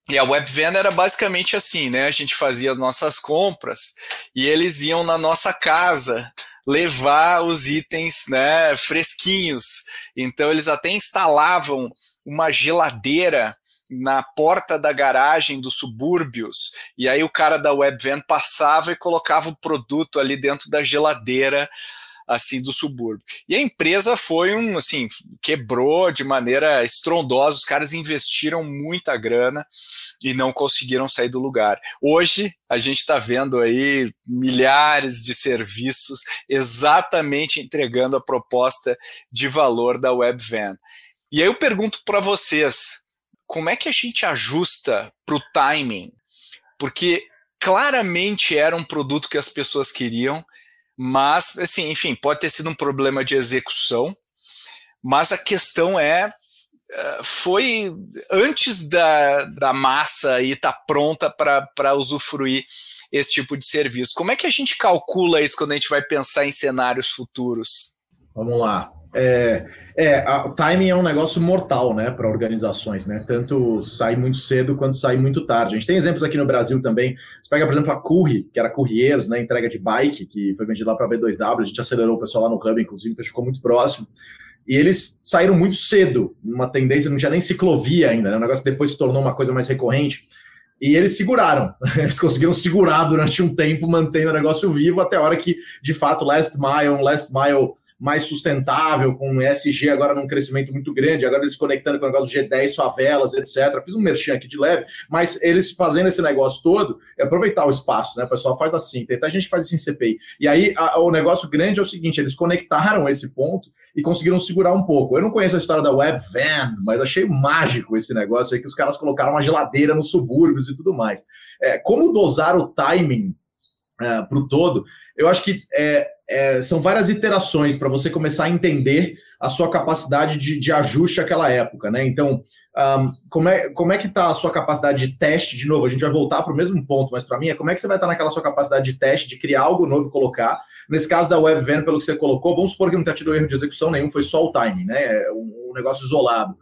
E a Webvan era basicamente assim, né? A gente fazia nossas compras e eles iam na nossa casa levar os itens, né, fresquinhos. Então eles até instalavam uma geladeira na porta da garagem dos subúrbios, e aí o cara da Webvan passava e colocava o produto ali dentro da geladeira assim do subúrbio. E a empresa foi um assim, quebrou de maneira estrondosa, os caras investiram muita grana e não conseguiram sair do lugar. Hoje a gente está vendo aí milhares de serviços exatamente entregando a proposta de valor da Webvan. E aí eu pergunto para vocês, como é que a gente ajusta para o timing? Porque claramente era um produto que as pessoas queriam, mas, assim, enfim, pode ter sido um problema de execução, mas a questão é eh, foi antes da, da massa e tá pronta para usufruir esse tipo de serviço. Como é que a gente calcula isso quando a gente vai pensar em cenários futuros? Vamos lá. É, é o timing é um negócio mortal, né, para organizações, né? Tanto sair muito cedo quanto sair muito tarde. A gente tem exemplos aqui no Brasil também. Você pega, por exemplo, a Curry, que era Courrieiros, né, entrega de bike, que foi vendida lá para a B2W. A gente acelerou o pessoal lá no Hub, inclusive, então ficou muito próximo. E eles saíram muito cedo, uma tendência, não tinha nem ciclovia ainda, né? Um negócio que depois se tornou uma coisa mais recorrente. E eles seguraram, [laughs] eles conseguiram segurar durante um tempo, mantendo o negócio vivo, até a hora que, de fato, Last Mile, Last Mile mais sustentável, com ESG agora num crescimento muito grande, agora eles conectando com o negócio do G10, favelas, etc. Fiz um merchan aqui de leve, mas eles fazendo esse negócio todo, é aproveitar o espaço, né? O pessoal faz assim, tem até gente que faz isso em CPI. E aí a, o negócio grande é o seguinte: eles conectaram esse ponto e conseguiram segurar um pouco. Eu não conheço a história da Web Van, mas achei mágico esse negócio aí que os caras colocaram uma geladeira nos subúrbios e tudo mais. É, como dosar o timing é, para o todo? Eu acho que é, é, são várias iterações para você começar a entender a sua capacidade de, de ajuste àquela época, né? Então, um, como, é, como é que está a sua capacidade de teste? De novo, a gente vai voltar para o mesmo ponto, mas para mim é como é que você vai estar tá naquela sua capacidade de teste, de criar algo novo e colocar. Nesse caso da WebVan, pelo que você colocou, vamos supor que não tenha tido erro de execução nenhum, foi só o timing, né? É um, um negócio isolado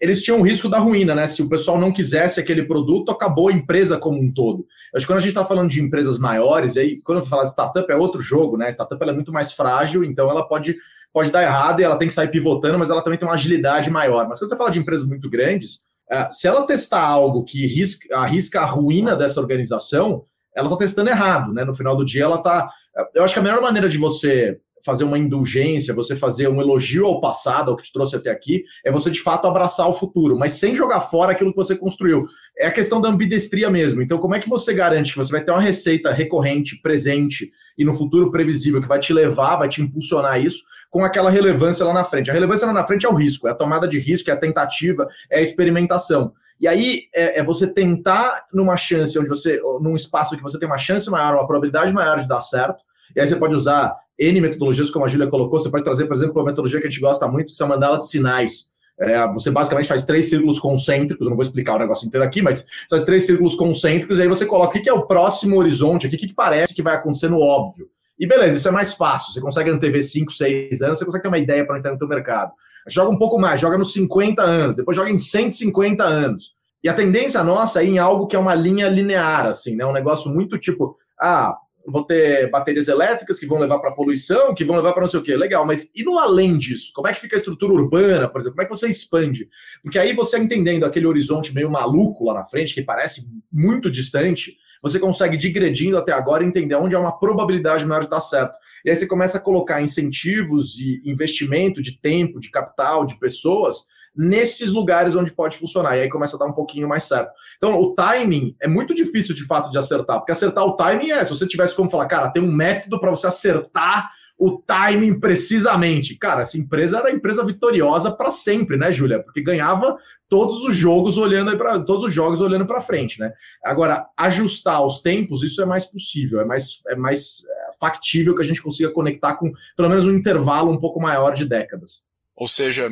eles tinham o risco da ruína, né? Se o pessoal não quisesse aquele produto, acabou a empresa como um todo. Acho que quando a gente está falando de empresas maiores, aí quando eu falo de startup é outro jogo, né? A startup é muito mais frágil, então ela pode, pode dar errado e ela tem que sair pivotando, mas ela também tem uma agilidade maior. Mas quando você fala de empresas muito grandes, uh, se ela testar algo que risca, arrisca a ruína dessa organização, ela está testando errado, né? No final do dia, ela está. Eu acho que a melhor maneira de você fazer uma indulgência, você fazer um elogio ao passado, ao que te trouxe até aqui, é você de fato abraçar o futuro, mas sem jogar fora aquilo que você construiu. É a questão da ambidestria mesmo. Então, como é que você garante que você vai ter uma receita recorrente, presente e no futuro previsível que vai te levar, vai te impulsionar isso com aquela relevância lá na frente? A relevância lá na frente é o risco, é a tomada de risco, é a tentativa, é a experimentação. E aí é, é, você tentar numa chance onde você, num espaço que você tem uma chance maior, uma probabilidade maior de dar certo. E aí você pode usar N metodologias, como a Júlia colocou. Você pode trazer, por exemplo, uma metodologia que a gente gosta muito, que é a mandala de sinais. É, você basicamente faz três círculos concêntricos, eu não vou explicar o negócio inteiro aqui, mas faz três círculos concêntricos, e aí você coloca o que é o próximo horizonte aqui, o que parece que vai acontecer no óbvio. E beleza, isso é mais fácil. Você consegue antever 5, 6 anos, você consegue ter uma ideia para entrar no seu mercado. Joga um pouco mais, joga nos 50 anos, depois joga em 150 anos. E a tendência nossa é em algo que é uma linha linear, assim, né? Um negócio muito tipo, ah, vão ter baterias elétricas que vão levar para poluição, que vão levar para não sei o quê. Legal, mas e no além disso? Como é que fica a estrutura urbana, por exemplo? Como é que você expande? Porque aí você entendendo aquele horizonte meio maluco lá na frente, que parece muito distante, você consegue, digredindo até agora, entender onde há uma probabilidade maior de dar certo. E aí você começa a colocar incentivos e investimento de tempo, de capital, de pessoas nesses lugares onde pode funcionar. E aí começa a dar um pouquinho mais certo. Então, o timing é muito difícil de fato de acertar, porque acertar o timing é, se você tivesse como falar, cara, tem um método para você acertar o timing precisamente. Cara, essa empresa era a empresa vitoriosa para sempre, né, Júlia? Porque ganhava todos os jogos olhando para todos os jogos olhando para frente, né? Agora, ajustar os tempos, isso é mais possível, é mais é mais é, factível que a gente consiga conectar com pelo menos um intervalo um pouco maior de décadas. Ou seja,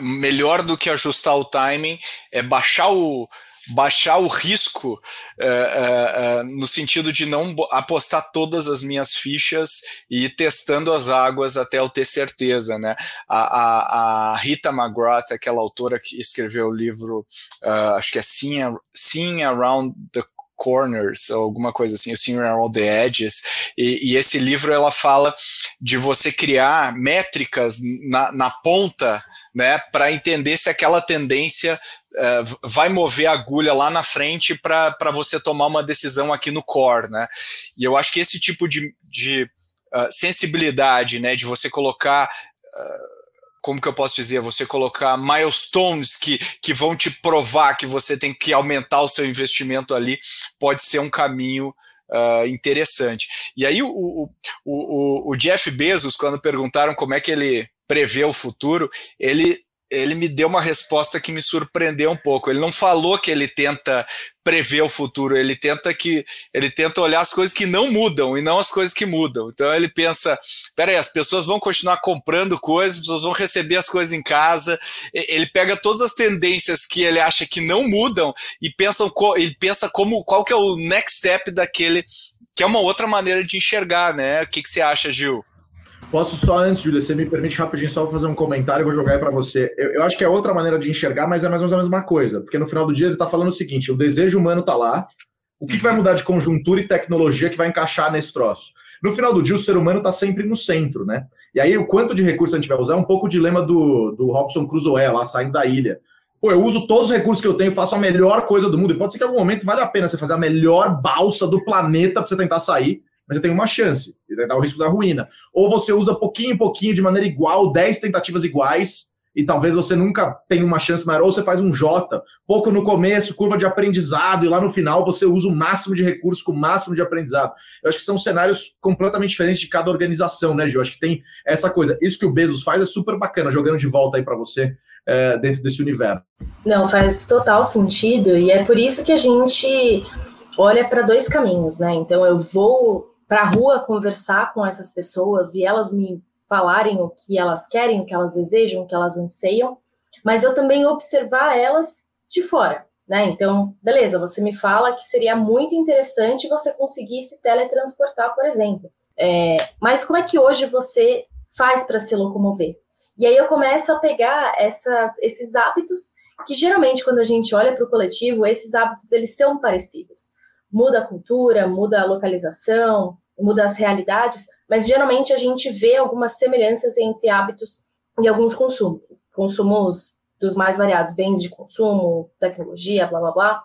melhor do que ajustar o timing é baixar o, baixar o risco uh, uh, uh, no sentido de não apostar todas as minhas fichas e ir testando as águas até eu ter certeza, né? A, a, a Rita McGrath, aquela autora que escreveu o livro, acho que é Seeing, Seeing Around the corners, ou alguma coisa assim, o All the Edges, e, e, esse livro ela fala de você criar métricas na, na ponta, né, para entender se aquela tendência uh, vai mover a agulha lá na frente para você tomar uma decisão aqui no core, né, e eu acho que esse tipo de, de uh, sensibilidade, né, de você colocar uh, como que eu posso dizer, você colocar milestones que, que vão te provar que você tem que aumentar o seu investimento ali, pode ser um caminho uh, interessante. E aí o, o, o, o Jeff Bezos, quando perguntaram como é que ele prevê o futuro, ele ele me deu uma resposta que me surpreendeu um pouco. Ele não falou que ele tenta prever o futuro, ele tenta que ele tenta olhar as coisas que não mudam e não as coisas que mudam. Então ele pensa, peraí, as pessoas vão continuar comprando coisas, as pessoas vão receber as coisas em casa. Ele pega todas as tendências que ele acha que não mudam e pensa, ele pensa como qual que é o next step daquele, que é uma outra maneira de enxergar, né? O que, que você acha, Gil? Posso só antes, Júlia, você me permite rapidinho só fazer um comentário e vou jogar aí para você. Eu, eu, acho que é outra maneira de enxergar, mas é mais ou menos a mesma coisa, porque no final do dia ele está falando o seguinte: o desejo humano está lá, o que vai mudar de conjuntura e tecnologia que vai encaixar nesse troço? No final do dia, o ser humano está sempre no centro, né? E aí, o quanto de recurso a gente vai usar é um pouco o dilema do, do Robson Crusoe, lá saindo da ilha. Pô, eu uso todos os recursos que eu tenho, faço a melhor coisa do mundo. E pode ser que em algum momento vale a pena você fazer a melhor balsa do planeta para você tentar sair, mas você tem uma chance, e dá o risco da ruína. Ou você usa pouquinho em pouquinho, de maneira igual, 10 tentativas iguais, e talvez você nunca tenha uma chance maior, ou você faz um J, pouco no começo, curva de aprendizado, e lá no final você usa o máximo de recursos com o máximo de aprendizado. Eu acho que são cenários completamente diferentes de cada organização, né, Gil? Eu acho que tem essa coisa. Isso que o Bezos faz é super bacana, jogando de volta aí para você é, dentro desse universo. Não, faz total sentido, e é por isso que a gente olha para dois caminhos, né? Então eu vou para a rua conversar com essas pessoas e elas me falarem o que elas querem, o que elas desejam, o que elas anseiam, mas eu também observar elas de fora, né? Então, beleza, você me fala que seria muito interessante você conseguir se teletransportar, por exemplo. É, mas como é que hoje você faz para se locomover? E aí eu começo a pegar essas, esses hábitos que geralmente quando a gente olha para o coletivo, esses hábitos eles são parecidos muda a cultura, muda a localização, muda as realidades, mas geralmente a gente vê algumas semelhanças entre hábitos e alguns consumos, consumos dos mais variados, bens de consumo, tecnologia, blá blá blá.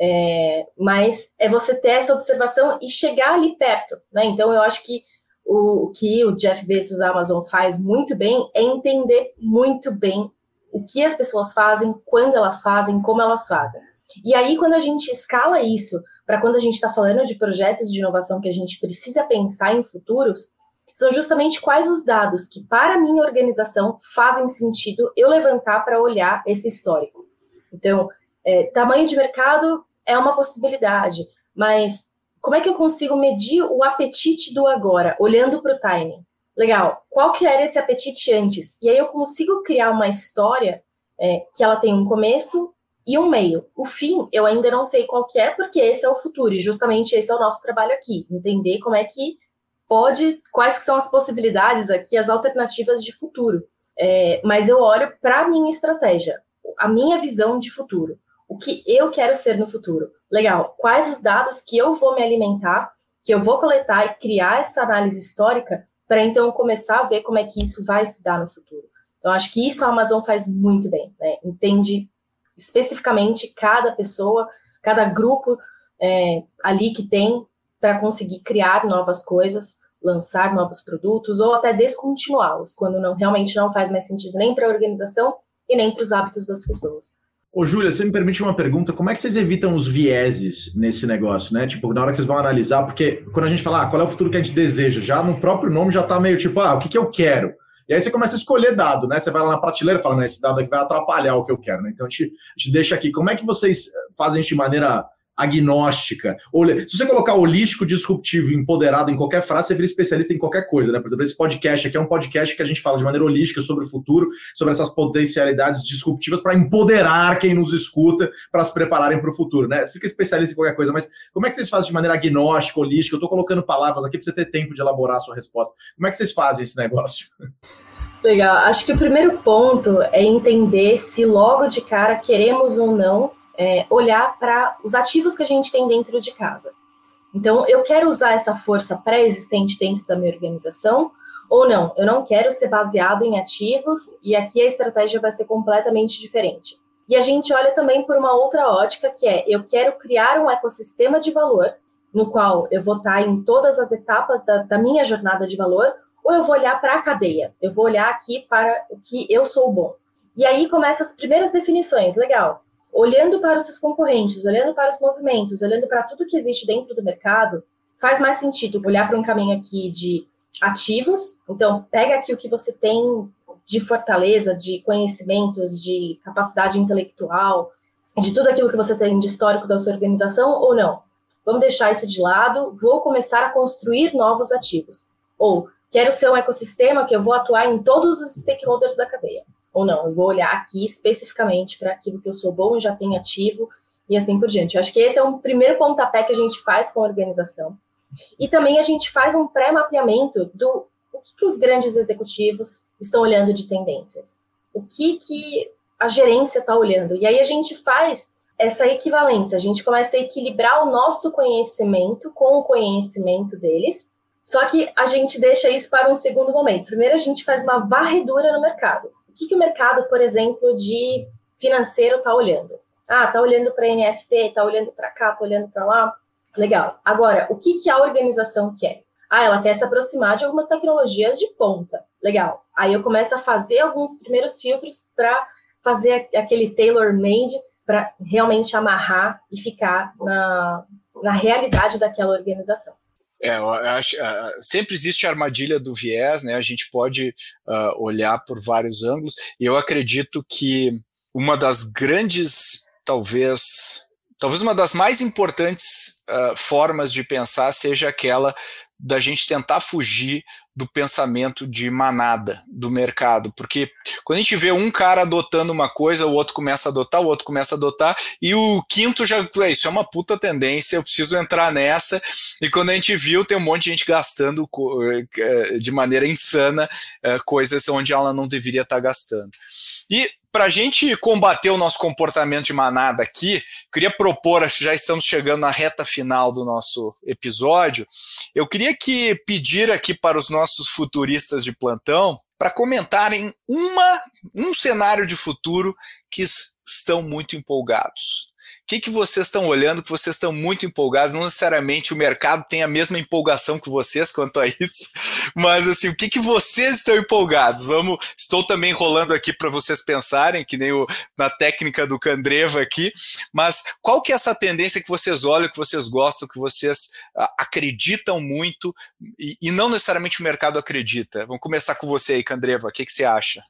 É, mas é você ter essa observação e chegar ali perto, né? Então eu acho que o, que o Jeff Bezos Amazon faz muito bem é entender muito bem o que as pessoas fazem, quando elas fazem, como elas fazem. E aí, quando a gente escala isso para quando a gente está falando de projetos de inovação que a gente precisa pensar em futuros, são justamente quais os dados que, para a minha organização, fazem sentido eu levantar para olhar esse histórico. Então, é, tamanho de mercado é uma possibilidade, mas como é que eu consigo medir o apetite do agora, olhando para o timing? Legal, qual que era esse apetite antes? E aí eu consigo criar uma história é, que ela tem um começo, e um meio. O fim, eu ainda não sei qual que é, porque esse é o futuro, e justamente esse é o nosso trabalho aqui, entender como é que pode, quais que são as possibilidades aqui, as alternativas de futuro. É, mas eu olho para a minha estratégia, a minha visão de futuro, o que eu quero ser no futuro. Legal, quais os dados que eu vou me alimentar, que eu vou coletar e criar essa análise histórica, para então começar a ver como é que isso vai se dar no futuro. Então, acho que isso a Amazon faz muito bem, né? Entende especificamente cada pessoa, cada grupo é, ali que tem para conseguir criar novas coisas, lançar novos produtos ou até descontinuá-los, quando não realmente não faz mais sentido nem para a organização e nem para os hábitos das pessoas. Ô, Júlia, você me permite uma pergunta? Como é que vocês evitam os vieses nesse negócio, né? Tipo, na hora que vocês vão analisar, porque quando a gente fala ah, qual é o futuro que a gente deseja, já no próprio nome já está meio tipo, ah, o que, que eu quero? E aí você começa a escolher dado, né? Você vai lá na prateleira e fala, não, esse dado aqui vai atrapalhar o que eu quero, né? Então a gente, a gente deixa aqui. Como é que vocês fazem isso de maneira agnóstica. Se você colocar holístico, disruptivo empoderado em qualquer frase, você vira especialista em qualquer coisa, né? Por exemplo, esse podcast aqui é um podcast que a gente fala de maneira holística sobre o futuro, sobre essas potencialidades disruptivas para empoderar quem nos escuta para se prepararem para o futuro, né? Fica especialista em qualquer coisa, mas como é que vocês fazem de maneira agnóstica, holística? Eu estou colocando palavras aqui para você ter tempo de elaborar a sua resposta. Como é que vocês fazem esse negócio? Legal. Acho que o primeiro ponto é entender se logo de cara queremos ou não é, olhar para os ativos que a gente tem dentro de casa. Então, eu quero usar essa força pré-existente dentro da minha organização ou não? Eu não quero ser baseado em ativos e aqui a estratégia vai ser completamente diferente. E a gente olha também por uma outra ótica, que é eu quero criar um ecossistema de valor no qual eu vou estar em todas as etapas da, da minha jornada de valor, ou eu vou olhar para a cadeia, eu vou olhar aqui para o que eu sou bom. E aí começam as primeiras definições, legal. Olhando para os seus concorrentes, olhando para os movimentos, olhando para tudo que existe dentro do mercado, faz mais sentido olhar para um caminho aqui de ativos. Então, pega aqui o que você tem de fortaleza, de conhecimentos, de capacidade intelectual, de tudo aquilo que você tem de histórico da sua organização ou não. Vamos deixar isso de lado, vou começar a construir novos ativos. Ou Quero ser um ecossistema que eu vou atuar em todos os stakeholders da cadeia. Ou não, eu vou olhar aqui especificamente para aquilo que eu sou bom e já tenho ativo e assim por diante. Eu acho que esse é um primeiro pontapé que a gente faz com a organização. E também a gente faz um pré-mapeamento do o que, que os grandes executivos estão olhando de tendências? O que, que a gerência está olhando? E aí a gente faz essa equivalência, a gente começa a equilibrar o nosso conhecimento com o conhecimento deles, só que a gente deixa isso para um segundo momento. Primeiro a gente faz uma varredura no mercado. O que, que o mercado, por exemplo, de financeiro está olhando? Ah, está olhando para NFT, está olhando para cá, está olhando para lá. Legal. Agora, o que, que a organização quer? Ah, ela quer se aproximar de algumas tecnologias de ponta. Legal. Aí eu começo a fazer alguns primeiros filtros para fazer aquele tailor-made para realmente amarrar e ficar na, na realidade daquela organização. É, acho, uh, sempre existe a armadilha do viés, né? A gente pode uh, olhar por vários ângulos, e eu acredito que uma das grandes, talvez, talvez uma das mais importantes uh, formas de pensar seja aquela da gente tentar fugir do pensamento de manada do mercado, porque quando a gente vê um cara adotando uma coisa, o outro começa a adotar, o outro começa a adotar, e o quinto já, é, isso é uma puta tendência, eu preciso entrar nessa, e quando a gente viu, tem um monte de gente gastando eh, de maneira insana eh, coisas onde ela não deveria estar gastando. E para a gente combater o nosso comportamento de manada aqui, queria propor, já estamos chegando na reta final do nosso episódio, eu queria que pedir aqui para os nossos futuristas de plantão para comentarem uma, um cenário de futuro que estão muito empolgados que, que vocês estão olhando, que vocês estão muito empolgados? Não necessariamente o mercado tem a mesma empolgação que vocês quanto a isso, [laughs] mas assim, o que, que vocês estão empolgados? Vamos, estou também rolando aqui para vocês pensarem, que nem o, na técnica do Candreva aqui, mas qual que é essa tendência que vocês olham, que vocês gostam, que vocês uh, acreditam muito e, e, não necessariamente o mercado acredita? Vamos começar com você aí, Candreva, o que, que você acha?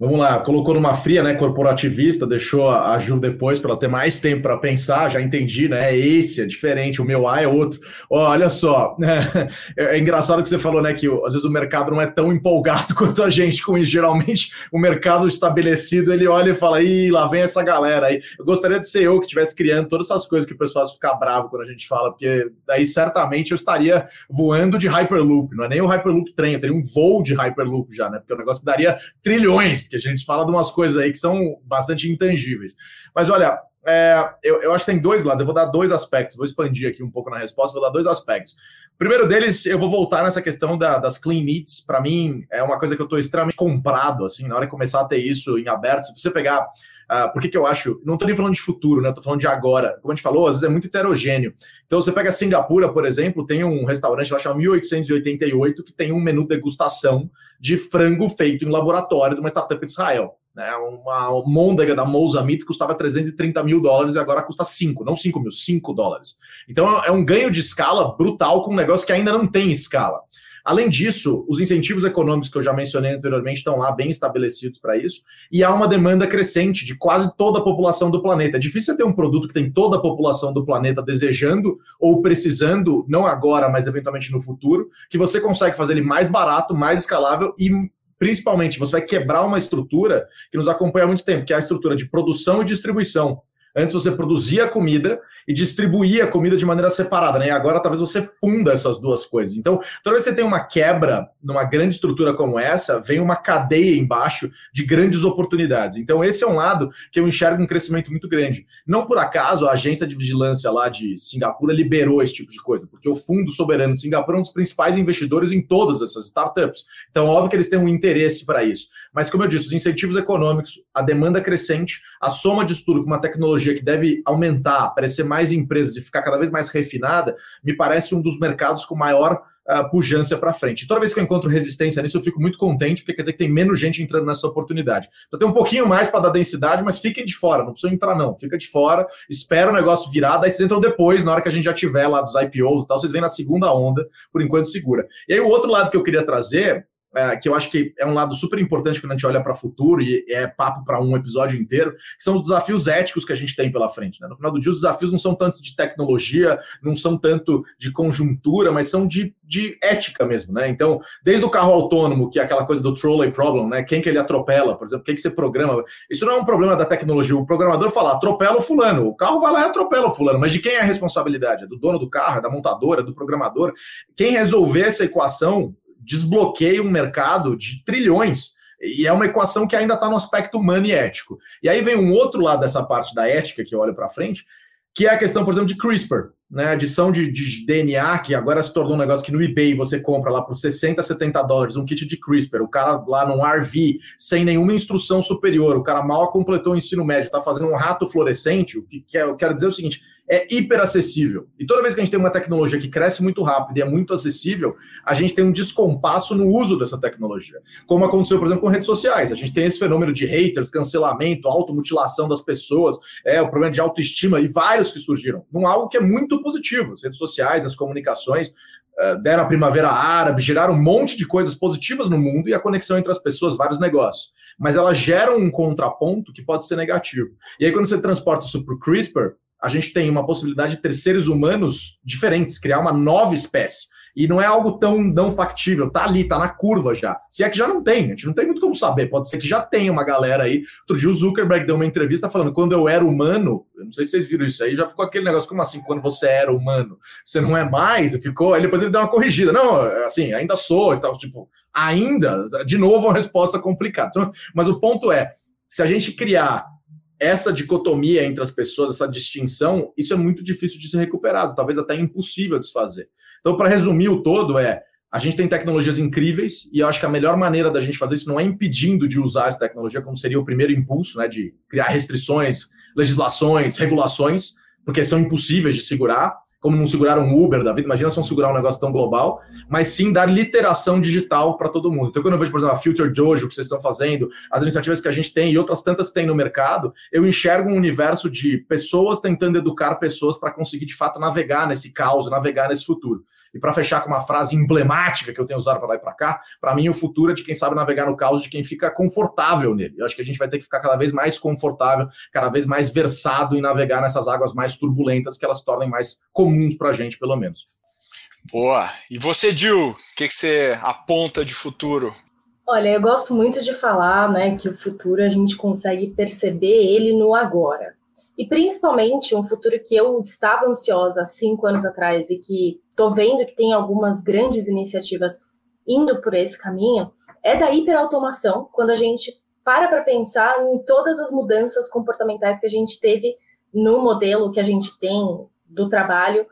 Vamos lá, colocou numa fria, né, corporativista, deixou a Ju depois para ter mais tempo para pensar, já entendi, né, é esse, é diferente, o meu A é outro. olha só, [laughs] é, é, engraçado que você falou, né, que às vezes o mercado não é tão empolgado [laughs] quanto a gente com isso, geralmente o mercado estabelecido, ele olha e fala, ih, lá vem essa galera aí. Eu gostaria de ser eu que estivesse criando todas essas coisas que o pessoal fica bravo quando a gente fala, porque daí certamente eu estaria voando de Hyperloop, não é nem o Hyperloop trem, eu teria um voo de Hyperloop já, né, porque o negócio daria trilhões, porque a gente fala de umas coisas aí que são bastante intangíveis. Mas olha, é, eu, eu, acho que tem dois lados, eu vou dar dois aspectos, vou expandir aqui um pouco na resposta, vou dar dois aspectos. primeiro deles, eu vou voltar nessa questão da, das clean meats, para mim é uma coisa que eu estou extremamente comprado, assim, na hora de começar a ter isso em aberto, se você pegar Uh, por que, que eu acho? Não estou nem falando de futuro, né? Estou falando de agora. Como a gente falou, às vezes é muito heterogêneo. Então, você pega Singapura, por exemplo, tem um restaurante lá chamado 1888 que tem um menu degustação de frango feito em laboratório de uma startup de Israel. Né? Uma môndega da Mozambique custava 330 mil dólares e agora custa 5, não 5 mil, 5 dólares. Então é um ganho de escala brutal com um negócio que ainda não tem escala. Além disso, os incentivos econômicos que eu já mencionei anteriormente estão lá bem estabelecidos para isso, e há uma demanda crescente de quase toda a população do planeta. É difícil ter um produto que tem toda a população do planeta desejando ou precisando, não agora, mas eventualmente no futuro, que você consegue fazer ele mais barato, mais escalável e principalmente você vai quebrar uma estrutura que nos acompanha há muito tempo, que é a estrutura de produção e distribuição. Antes você produzia a comida e distribuía a comida de maneira separada, né? E agora talvez você funda essas duas coisas. Então, toda vez que você tem uma quebra numa grande estrutura como essa, vem uma cadeia embaixo de grandes oportunidades. Então, esse é um lado que eu enxergo um crescimento muito grande. Não por acaso a agência de vigilância lá de Singapura liberou esse tipo de coisa, porque o Fundo Soberano de Singapura é um dos principais investidores em todas essas startups. Então, óbvio que eles têm um interesse para isso. Mas, como eu disse, os incentivos econômicos, a demanda crescente, a soma de estudo com uma tecnologia tecnologia que deve aumentar, aparecer mais empresas e ficar cada vez mais refinada, me parece um dos mercados com maior uh, pujança para frente. toda vez que eu encontro resistência nisso, eu fico muito contente, porque quer dizer que tem menos gente entrando nessa oportunidade. Então tem um pouquinho mais para dar densidade, mas fiquem de fora, não precisa entrar não, fica de fora, espera o negócio virar, daí vocês entram depois, na hora que a gente já tiver lá dos IPOs e tal, vocês vêm na segunda onda, por enquanto segura. E aí o outro lado que eu queria trazer é, que eu acho que é um lado super importante quando a gente olha para o futuro e é papo para um episódio inteiro, que são os desafios éticos que a gente tem pela frente. Né? No final do dia, os desafios não são tanto de tecnologia, não são tanto de conjuntura, mas são de, de ética mesmo. Né? Então, desde o carro autônomo, que é aquela coisa do trolley problem, né? quem que ele atropela, por exemplo, quem que você programa. Isso não é um problema da tecnologia. O programador fala, atropela o fulano. O carro vai lá e atropela o fulano. Mas de quem é a responsabilidade? É do dono do carro, é da montadora, é do programador. Quem resolver essa equação desbloqueia um mercado de trilhões. E é uma equação que ainda está no aspecto humano e ético. E aí vem um outro lado dessa parte da ética que eu olho para frente, que é a questão, por exemplo, de CRISPR, né? Adição de, de, DNA, que agora se tornou um negócio que no eBay você compra lá por 60, 70 dólares um kit de CRISPR, o cara lá num RV, sem nenhuma instrução superior, o cara mal completou o ensino médio, está fazendo um rato fluorescente, o que eu quero dizer é o seguinte: é hiper acessível. E toda vez que a gente tem uma tecnologia que cresce muito rápido e é muito acessível, a gente tem um descompasso no uso dessa tecnologia. Como aconteceu, por exemplo, com redes sociais. A gente tem esse fenômeno de haters, cancelamento, automutilação das pessoas, é o problema de autoestima e vários que surgiram. Num algo que é muito positivo. As redes sociais, as comunicações uh, deram a primavera árabe, geraram um monte de coisas positivas no mundo e a conexão entre as pessoas, vários negócios. Mas elas geram um contraponto que pode ser negativo. E aí, quando você transporta isso para o CRISPR, a gente tem uma possibilidade de ter seres humanos diferentes, criar uma nova espécie. E não é algo tão não factível, tá ali, tá na curva já. Se é que já não tem, a gente não tem muito como saber. Pode ser que já tenha uma galera aí. Outro dia o Zuckerberg deu uma entrevista falando: quando eu era humano, eu não sei se vocês viram isso aí, já ficou aquele negócio, como assim, quando você era humano? Você não é mais? Ficou. Aí depois ele deu uma corrigida. Não, assim, ainda sou e tal. Tipo, ainda, de novo, uma resposta complicada. Então, mas o ponto é: se a gente criar essa dicotomia entre as pessoas, essa distinção, isso é muito difícil de ser recuperado, talvez até impossível de se fazer. Então, para resumir o todo, é a gente tem tecnologias incríveis e eu acho que a melhor maneira da gente fazer isso não é impedindo de usar essa tecnologia, como seria o primeiro impulso, né, de criar restrições, legislações, regulações, porque são impossíveis de segurar, como não seguraram um Uber da vida, imagina se vão segurar um negócio tão global, mas sim dar literação digital para todo mundo. Então, quando eu vejo, por exemplo, a Future Dojo, que vocês estão fazendo, as iniciativas que a gente tem e outras tantas que tem no mercado, eu enxergo um universo de pessoas tentando educar pessoas para conseguir, de fato, navegar nesse caos, navegar nesse futuro. E para fechar com uma frase emblemática que eu tenho usado para lá e para cá, para mim o futuro é de quem sabe navegar no caos, de quem fica confortável nele. Eu acho que a gente vai ter que ficar cada vez mais confortável, cada vez mais versado em navegar nessas águas mais turbulentas que elas tornem mais comuns para a gente, pelo menos. Boa. E você, Dil, o que, que você aponta de futuro? Olha, eu gosto muito de falar, né, que o futuro a gente consegue perceber ele no agora. E principalmente um futuro que eu estava ansiosa há cinco anos atrás e que estou vendo que tem algumas grandes iniciativas indo por esse caminho, é da hiperautomação, quando a gente para para pensar em todas as mudanças comportamentais que a gente teve no modelo que a gente tem do trabalho,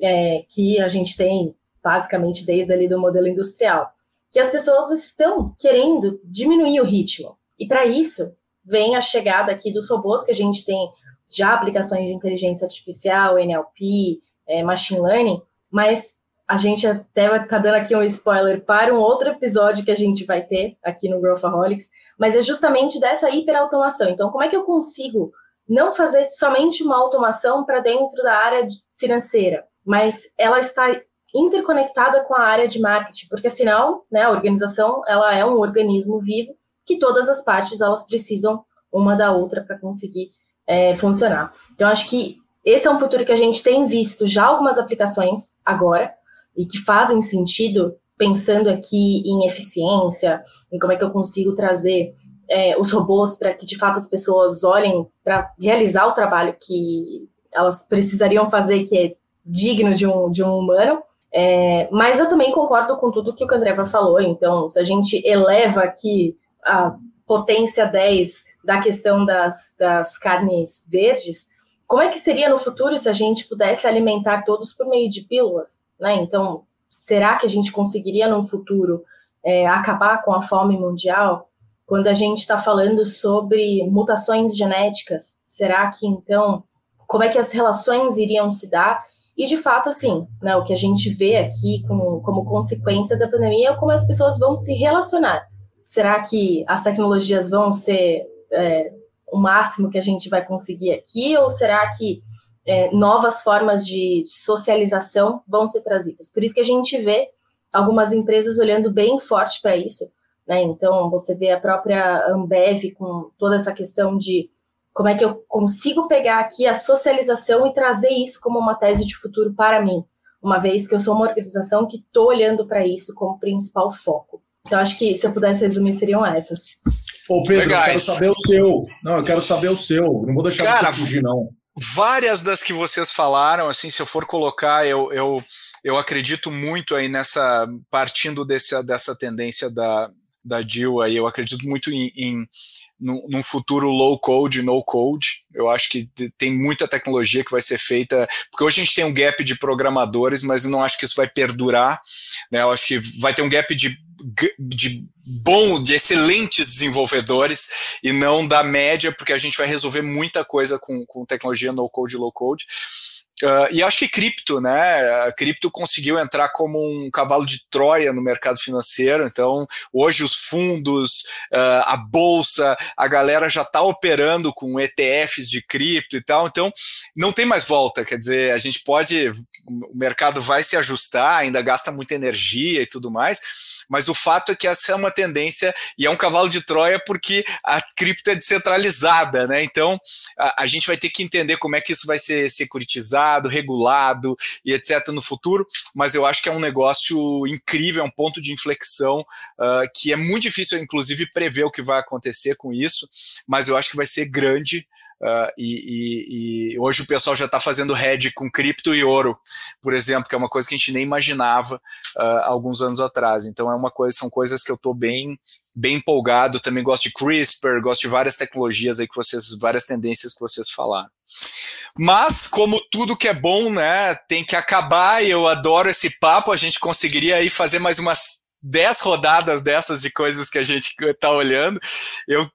é, que a gente tem basicamente desde ali do modelo industrial, que as pessoas estão querendo diminuir o ritmo. E para isso vem a chegada aqui dos robôs que a gente tem já aplicações de inteligência artificial, NLP, é, machine learning, mas a gente até está dando aqui um spoiler para um outro episódio que a gente vai ter aqui no Growthaholics, mas é justamente dessa hiperautomação. Então, como é que eu consigo não fazer somente uma automação para dentro da área financeira, mas ela está interconectada com a área de marketing, porque afinal, né, a organização ela é um organismo vivo que todas as partes elas precisam uma da outra para conseguir é, funcionar. Então, acho que esse é um futuro que a gente tem visto já algumas aplicações agora e que fazem sentido, pensando aqui em eficiência, em como é que eu consigo trazer é, os robôs para que de fato as pessoas olhem para realizar o trabalho que elas precisariam fazer, que é digno de um, de um humano. É, mas eu também concordo com tudo que o Candreva falou. Então, se a gente eleva aqui a potência 10 da questão das, das carnes verdes, como é que seria no futuro se a gente pudesse alimentar todos por meio de pílulas? Né? Então, será que a gente conseguiria no futuro é, acabar com a fome mundial? Quando a gente está falando sobre mutações genéticas, será que então, como é que as relações iriam se dar? E de fato, assim, né, o que a gente vê aqui como, como consequência da pandemia é como as pessoas vão se relacionar. Será que as tecnologias vão ser é, o máximo que a gente vai conseguir aqui, ou será que é, novas formas de socialização vão ser trazidas? Por isso que a gente vê algumas empresas olhando bem forte para isso. Né? Então, você vê a própria Ambev com toda essa questão de como é que eu consigo pegar aqui a socialização e trazer isso como uma tese de futuro para mim, uma vez que eu sou uma organização que estou olhando para isso como principal foco. Então, acho que se eu pudesse resumir, seriam essas. Ô, Pedro, Legais. eu quero saber o seu. Não, eu quero saber o seu. Não vou deixar Cara, você fugir, não. Várias das que vocês falaram, assim, se eu for colocar, eu, eu eu acredito muito aí nessa, partindo desse, dessa tendência da, da Jill aí, eu acredito muito em, em num, num, futuro low code, no code. Eu acho que tem muita tecnologia que vai ser feita, porque hoje a gente tem um gap de programadores, mas eu não acho que isso vai perdurar. Né? Eu acho que vai ter um gap de, de bom, de excelentes desenvolvedores e não da média, porque a gente vai resolver muita coisa com, com tecnologia no code, low code. Uh, e acho que cripto, né? A cripto conseguiu entrar como um cavalo de Troia no mercado financeiro. Então, hoje os fundos, uh, a bolsa, a galera já está operando com ETFs de cripto e tal. Então, não tem mais volta. Quer dizer, a gente pode, o mercado vai se ajustar, ainda gasta muita energia e tudo mais. Mas o fato é que essa é uma tendência e é um cavalo de Troia porque a cripto é descentralizada, né? Então, a, a gente vai ter que entender como é que isso vai ser securitizado regulado e etc. no futuro, mas eu acho que é um negócio incrível, é um ponto de inflexão uh, que é muito difícil, inclusive, prever o que vai acontecer com isso, mas eu acho que vai ser grande. Uh, e, e, e, hoje o pessoal já está fazendo hedge com cripto e ouro, por exemplo, que é uma coisa que a gente nem imaginava uh, alguns anos atrás. Então é uma coisa, são coisas que eu estou bem bem empolgado. Também gosto de CRISPR, gosto de várias tecnologias aí que vocês, várias tendências que vocês falaram. Mas, como tudo que é bom, né, tem que acabar, e eu adoro esse papo, a gente conseguiria aí fazer mais umas dez rodadas dessas de coisas que a gente está olhando. Eu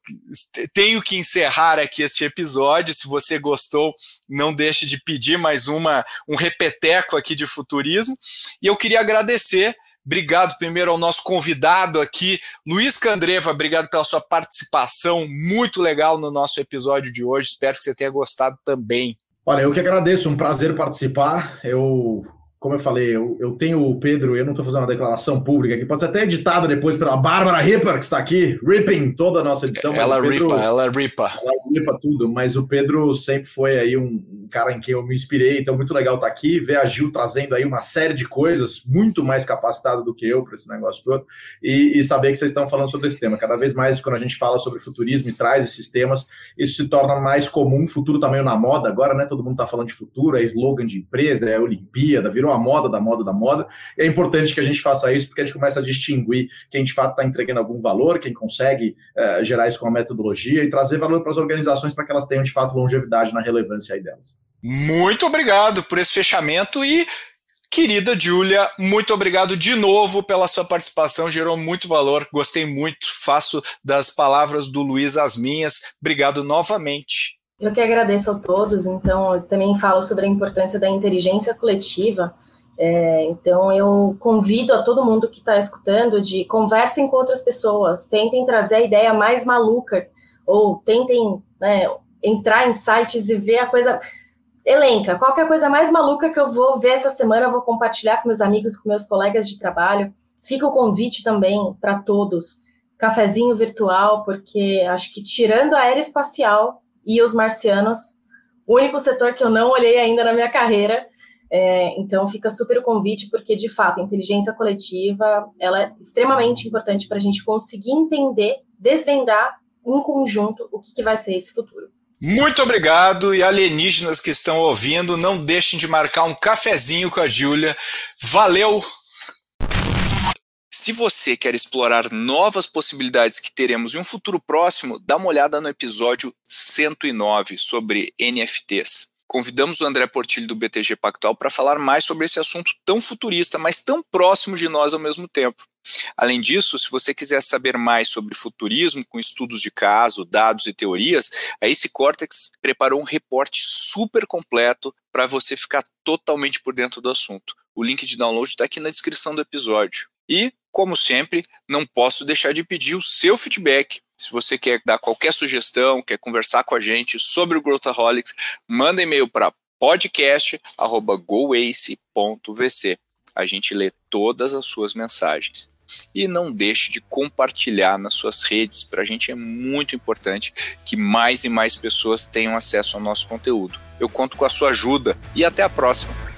tenho que encerrar aqui este episódio. Se você gostou, não deixe de pedir mais uma um repeteco aqui de futurismo. E eu queria agradecer Obrigado primeiro ao nosso convidado aqui, Luiz Candreva. Obrigado pela sua participação, muito legal no nosso episódio de hoje. Espero que você tenha gostado também. Olha, eu que agradeço, um prazer participar. Eu como eu falei, eu, eu tenho o Pedro, eu não estou fazendo uma declaração pública que pode ser até editada depois pela Bárbara Ripper, que está aqui, ripping toda a nossa edição. Ela Pedro, ripa, ela ripa. Ela ripa tudo, mas o Pedro sempre foi aí um, um, cara em quem eu me inspirei, então muito legal estar tá aqui, ver a Gil trazendo aí uma série de coisas, muito mais capacitada do que eu para esse negócio todo, e, e, saber que vocês estão falando sobre esse tema. Cada vez mais, quando a gente fala sobre futurismo e traz esses temas, isso se torna mais comum, futuro também tá na moda agora, né? Todo mundo está falando de futuro, é slogan de empresa, é Olimpíada, virou a moda da moda da moda. E é importante que a gente faça isso porque a gente começa a distinguir quem de fato está entregando algum valor, quem consegue uh, gerar isso com a metodologia e trazer valor para as organizações para que elas tenham de fato longevidade na relevância aí delas. Muito obrigado por esse fechamento e Querida Júlia, muito obrigado de novo pela sua participação, gerou muito valor, gostei muito, faço das palavras do Luiz as minhas. Obrigado novamente. Eu que agradeço a todos, então eu também falo sobre a importância da inteligência coletiva. É, então eu convido a todo mundo que está escutando de conversem com outras pessoas, tentem trazer a ideia mais maluca, ou tentem né, entrar em sites e ver a coisa. Elenca, qualquer coisa mais maluca que eu vou ver essa semana, eu vou compartilhar com meus amigos, com meus colegas de trabalho. Fica o convite também para todos. Cafezinho virtual, porque acho que tirando a aeroespacial, e os marcianos, o único setor que eu não olhei ainda na minha carreira. É, então fica super o convite, porque de fato a inteligência coletiva ela é extremamente importante para a gente conseguir entender, desvendar em conjunto o que, que vai ser esse futuro. Muito obrigado e alienígenas que estão ouvindo, não deixem de marcar um cafezinho com a Júlia. Valeu! Se você quer explorar novas possibilidades que teremos em um futuro próximo, dá uma olhada no episódio 109 sobre NFTs. Convidamos o André Portilho do BTG Pactual para falar mais sobre esse assunto tão futurista, mas tão próximo de nós ao mesmo tempo. Além disso, se você quiser saber mais sobre futurismo, com estudos de caso, dados e teorias, a Ace Cortex preparou um reporte super completo para você ficar totalmente por dentro do assunto. O link de download está aqui na descrição do episódio. E como sempre, não posso deixar de pedir o seu feedback. Se você quer dar qualquer sugestão, quer conversar com a gente sobre o Growthaholics, manda e-mail para podcast@goace.vc. A gente lê todas as suas mensagens. E não deixe de compartilhar nas suas redes. Para a gente é muito importante que mais e mais pessoas tenham acesso ao nosso conteúdo. Eu conto com a sua ajuda e até a próxima.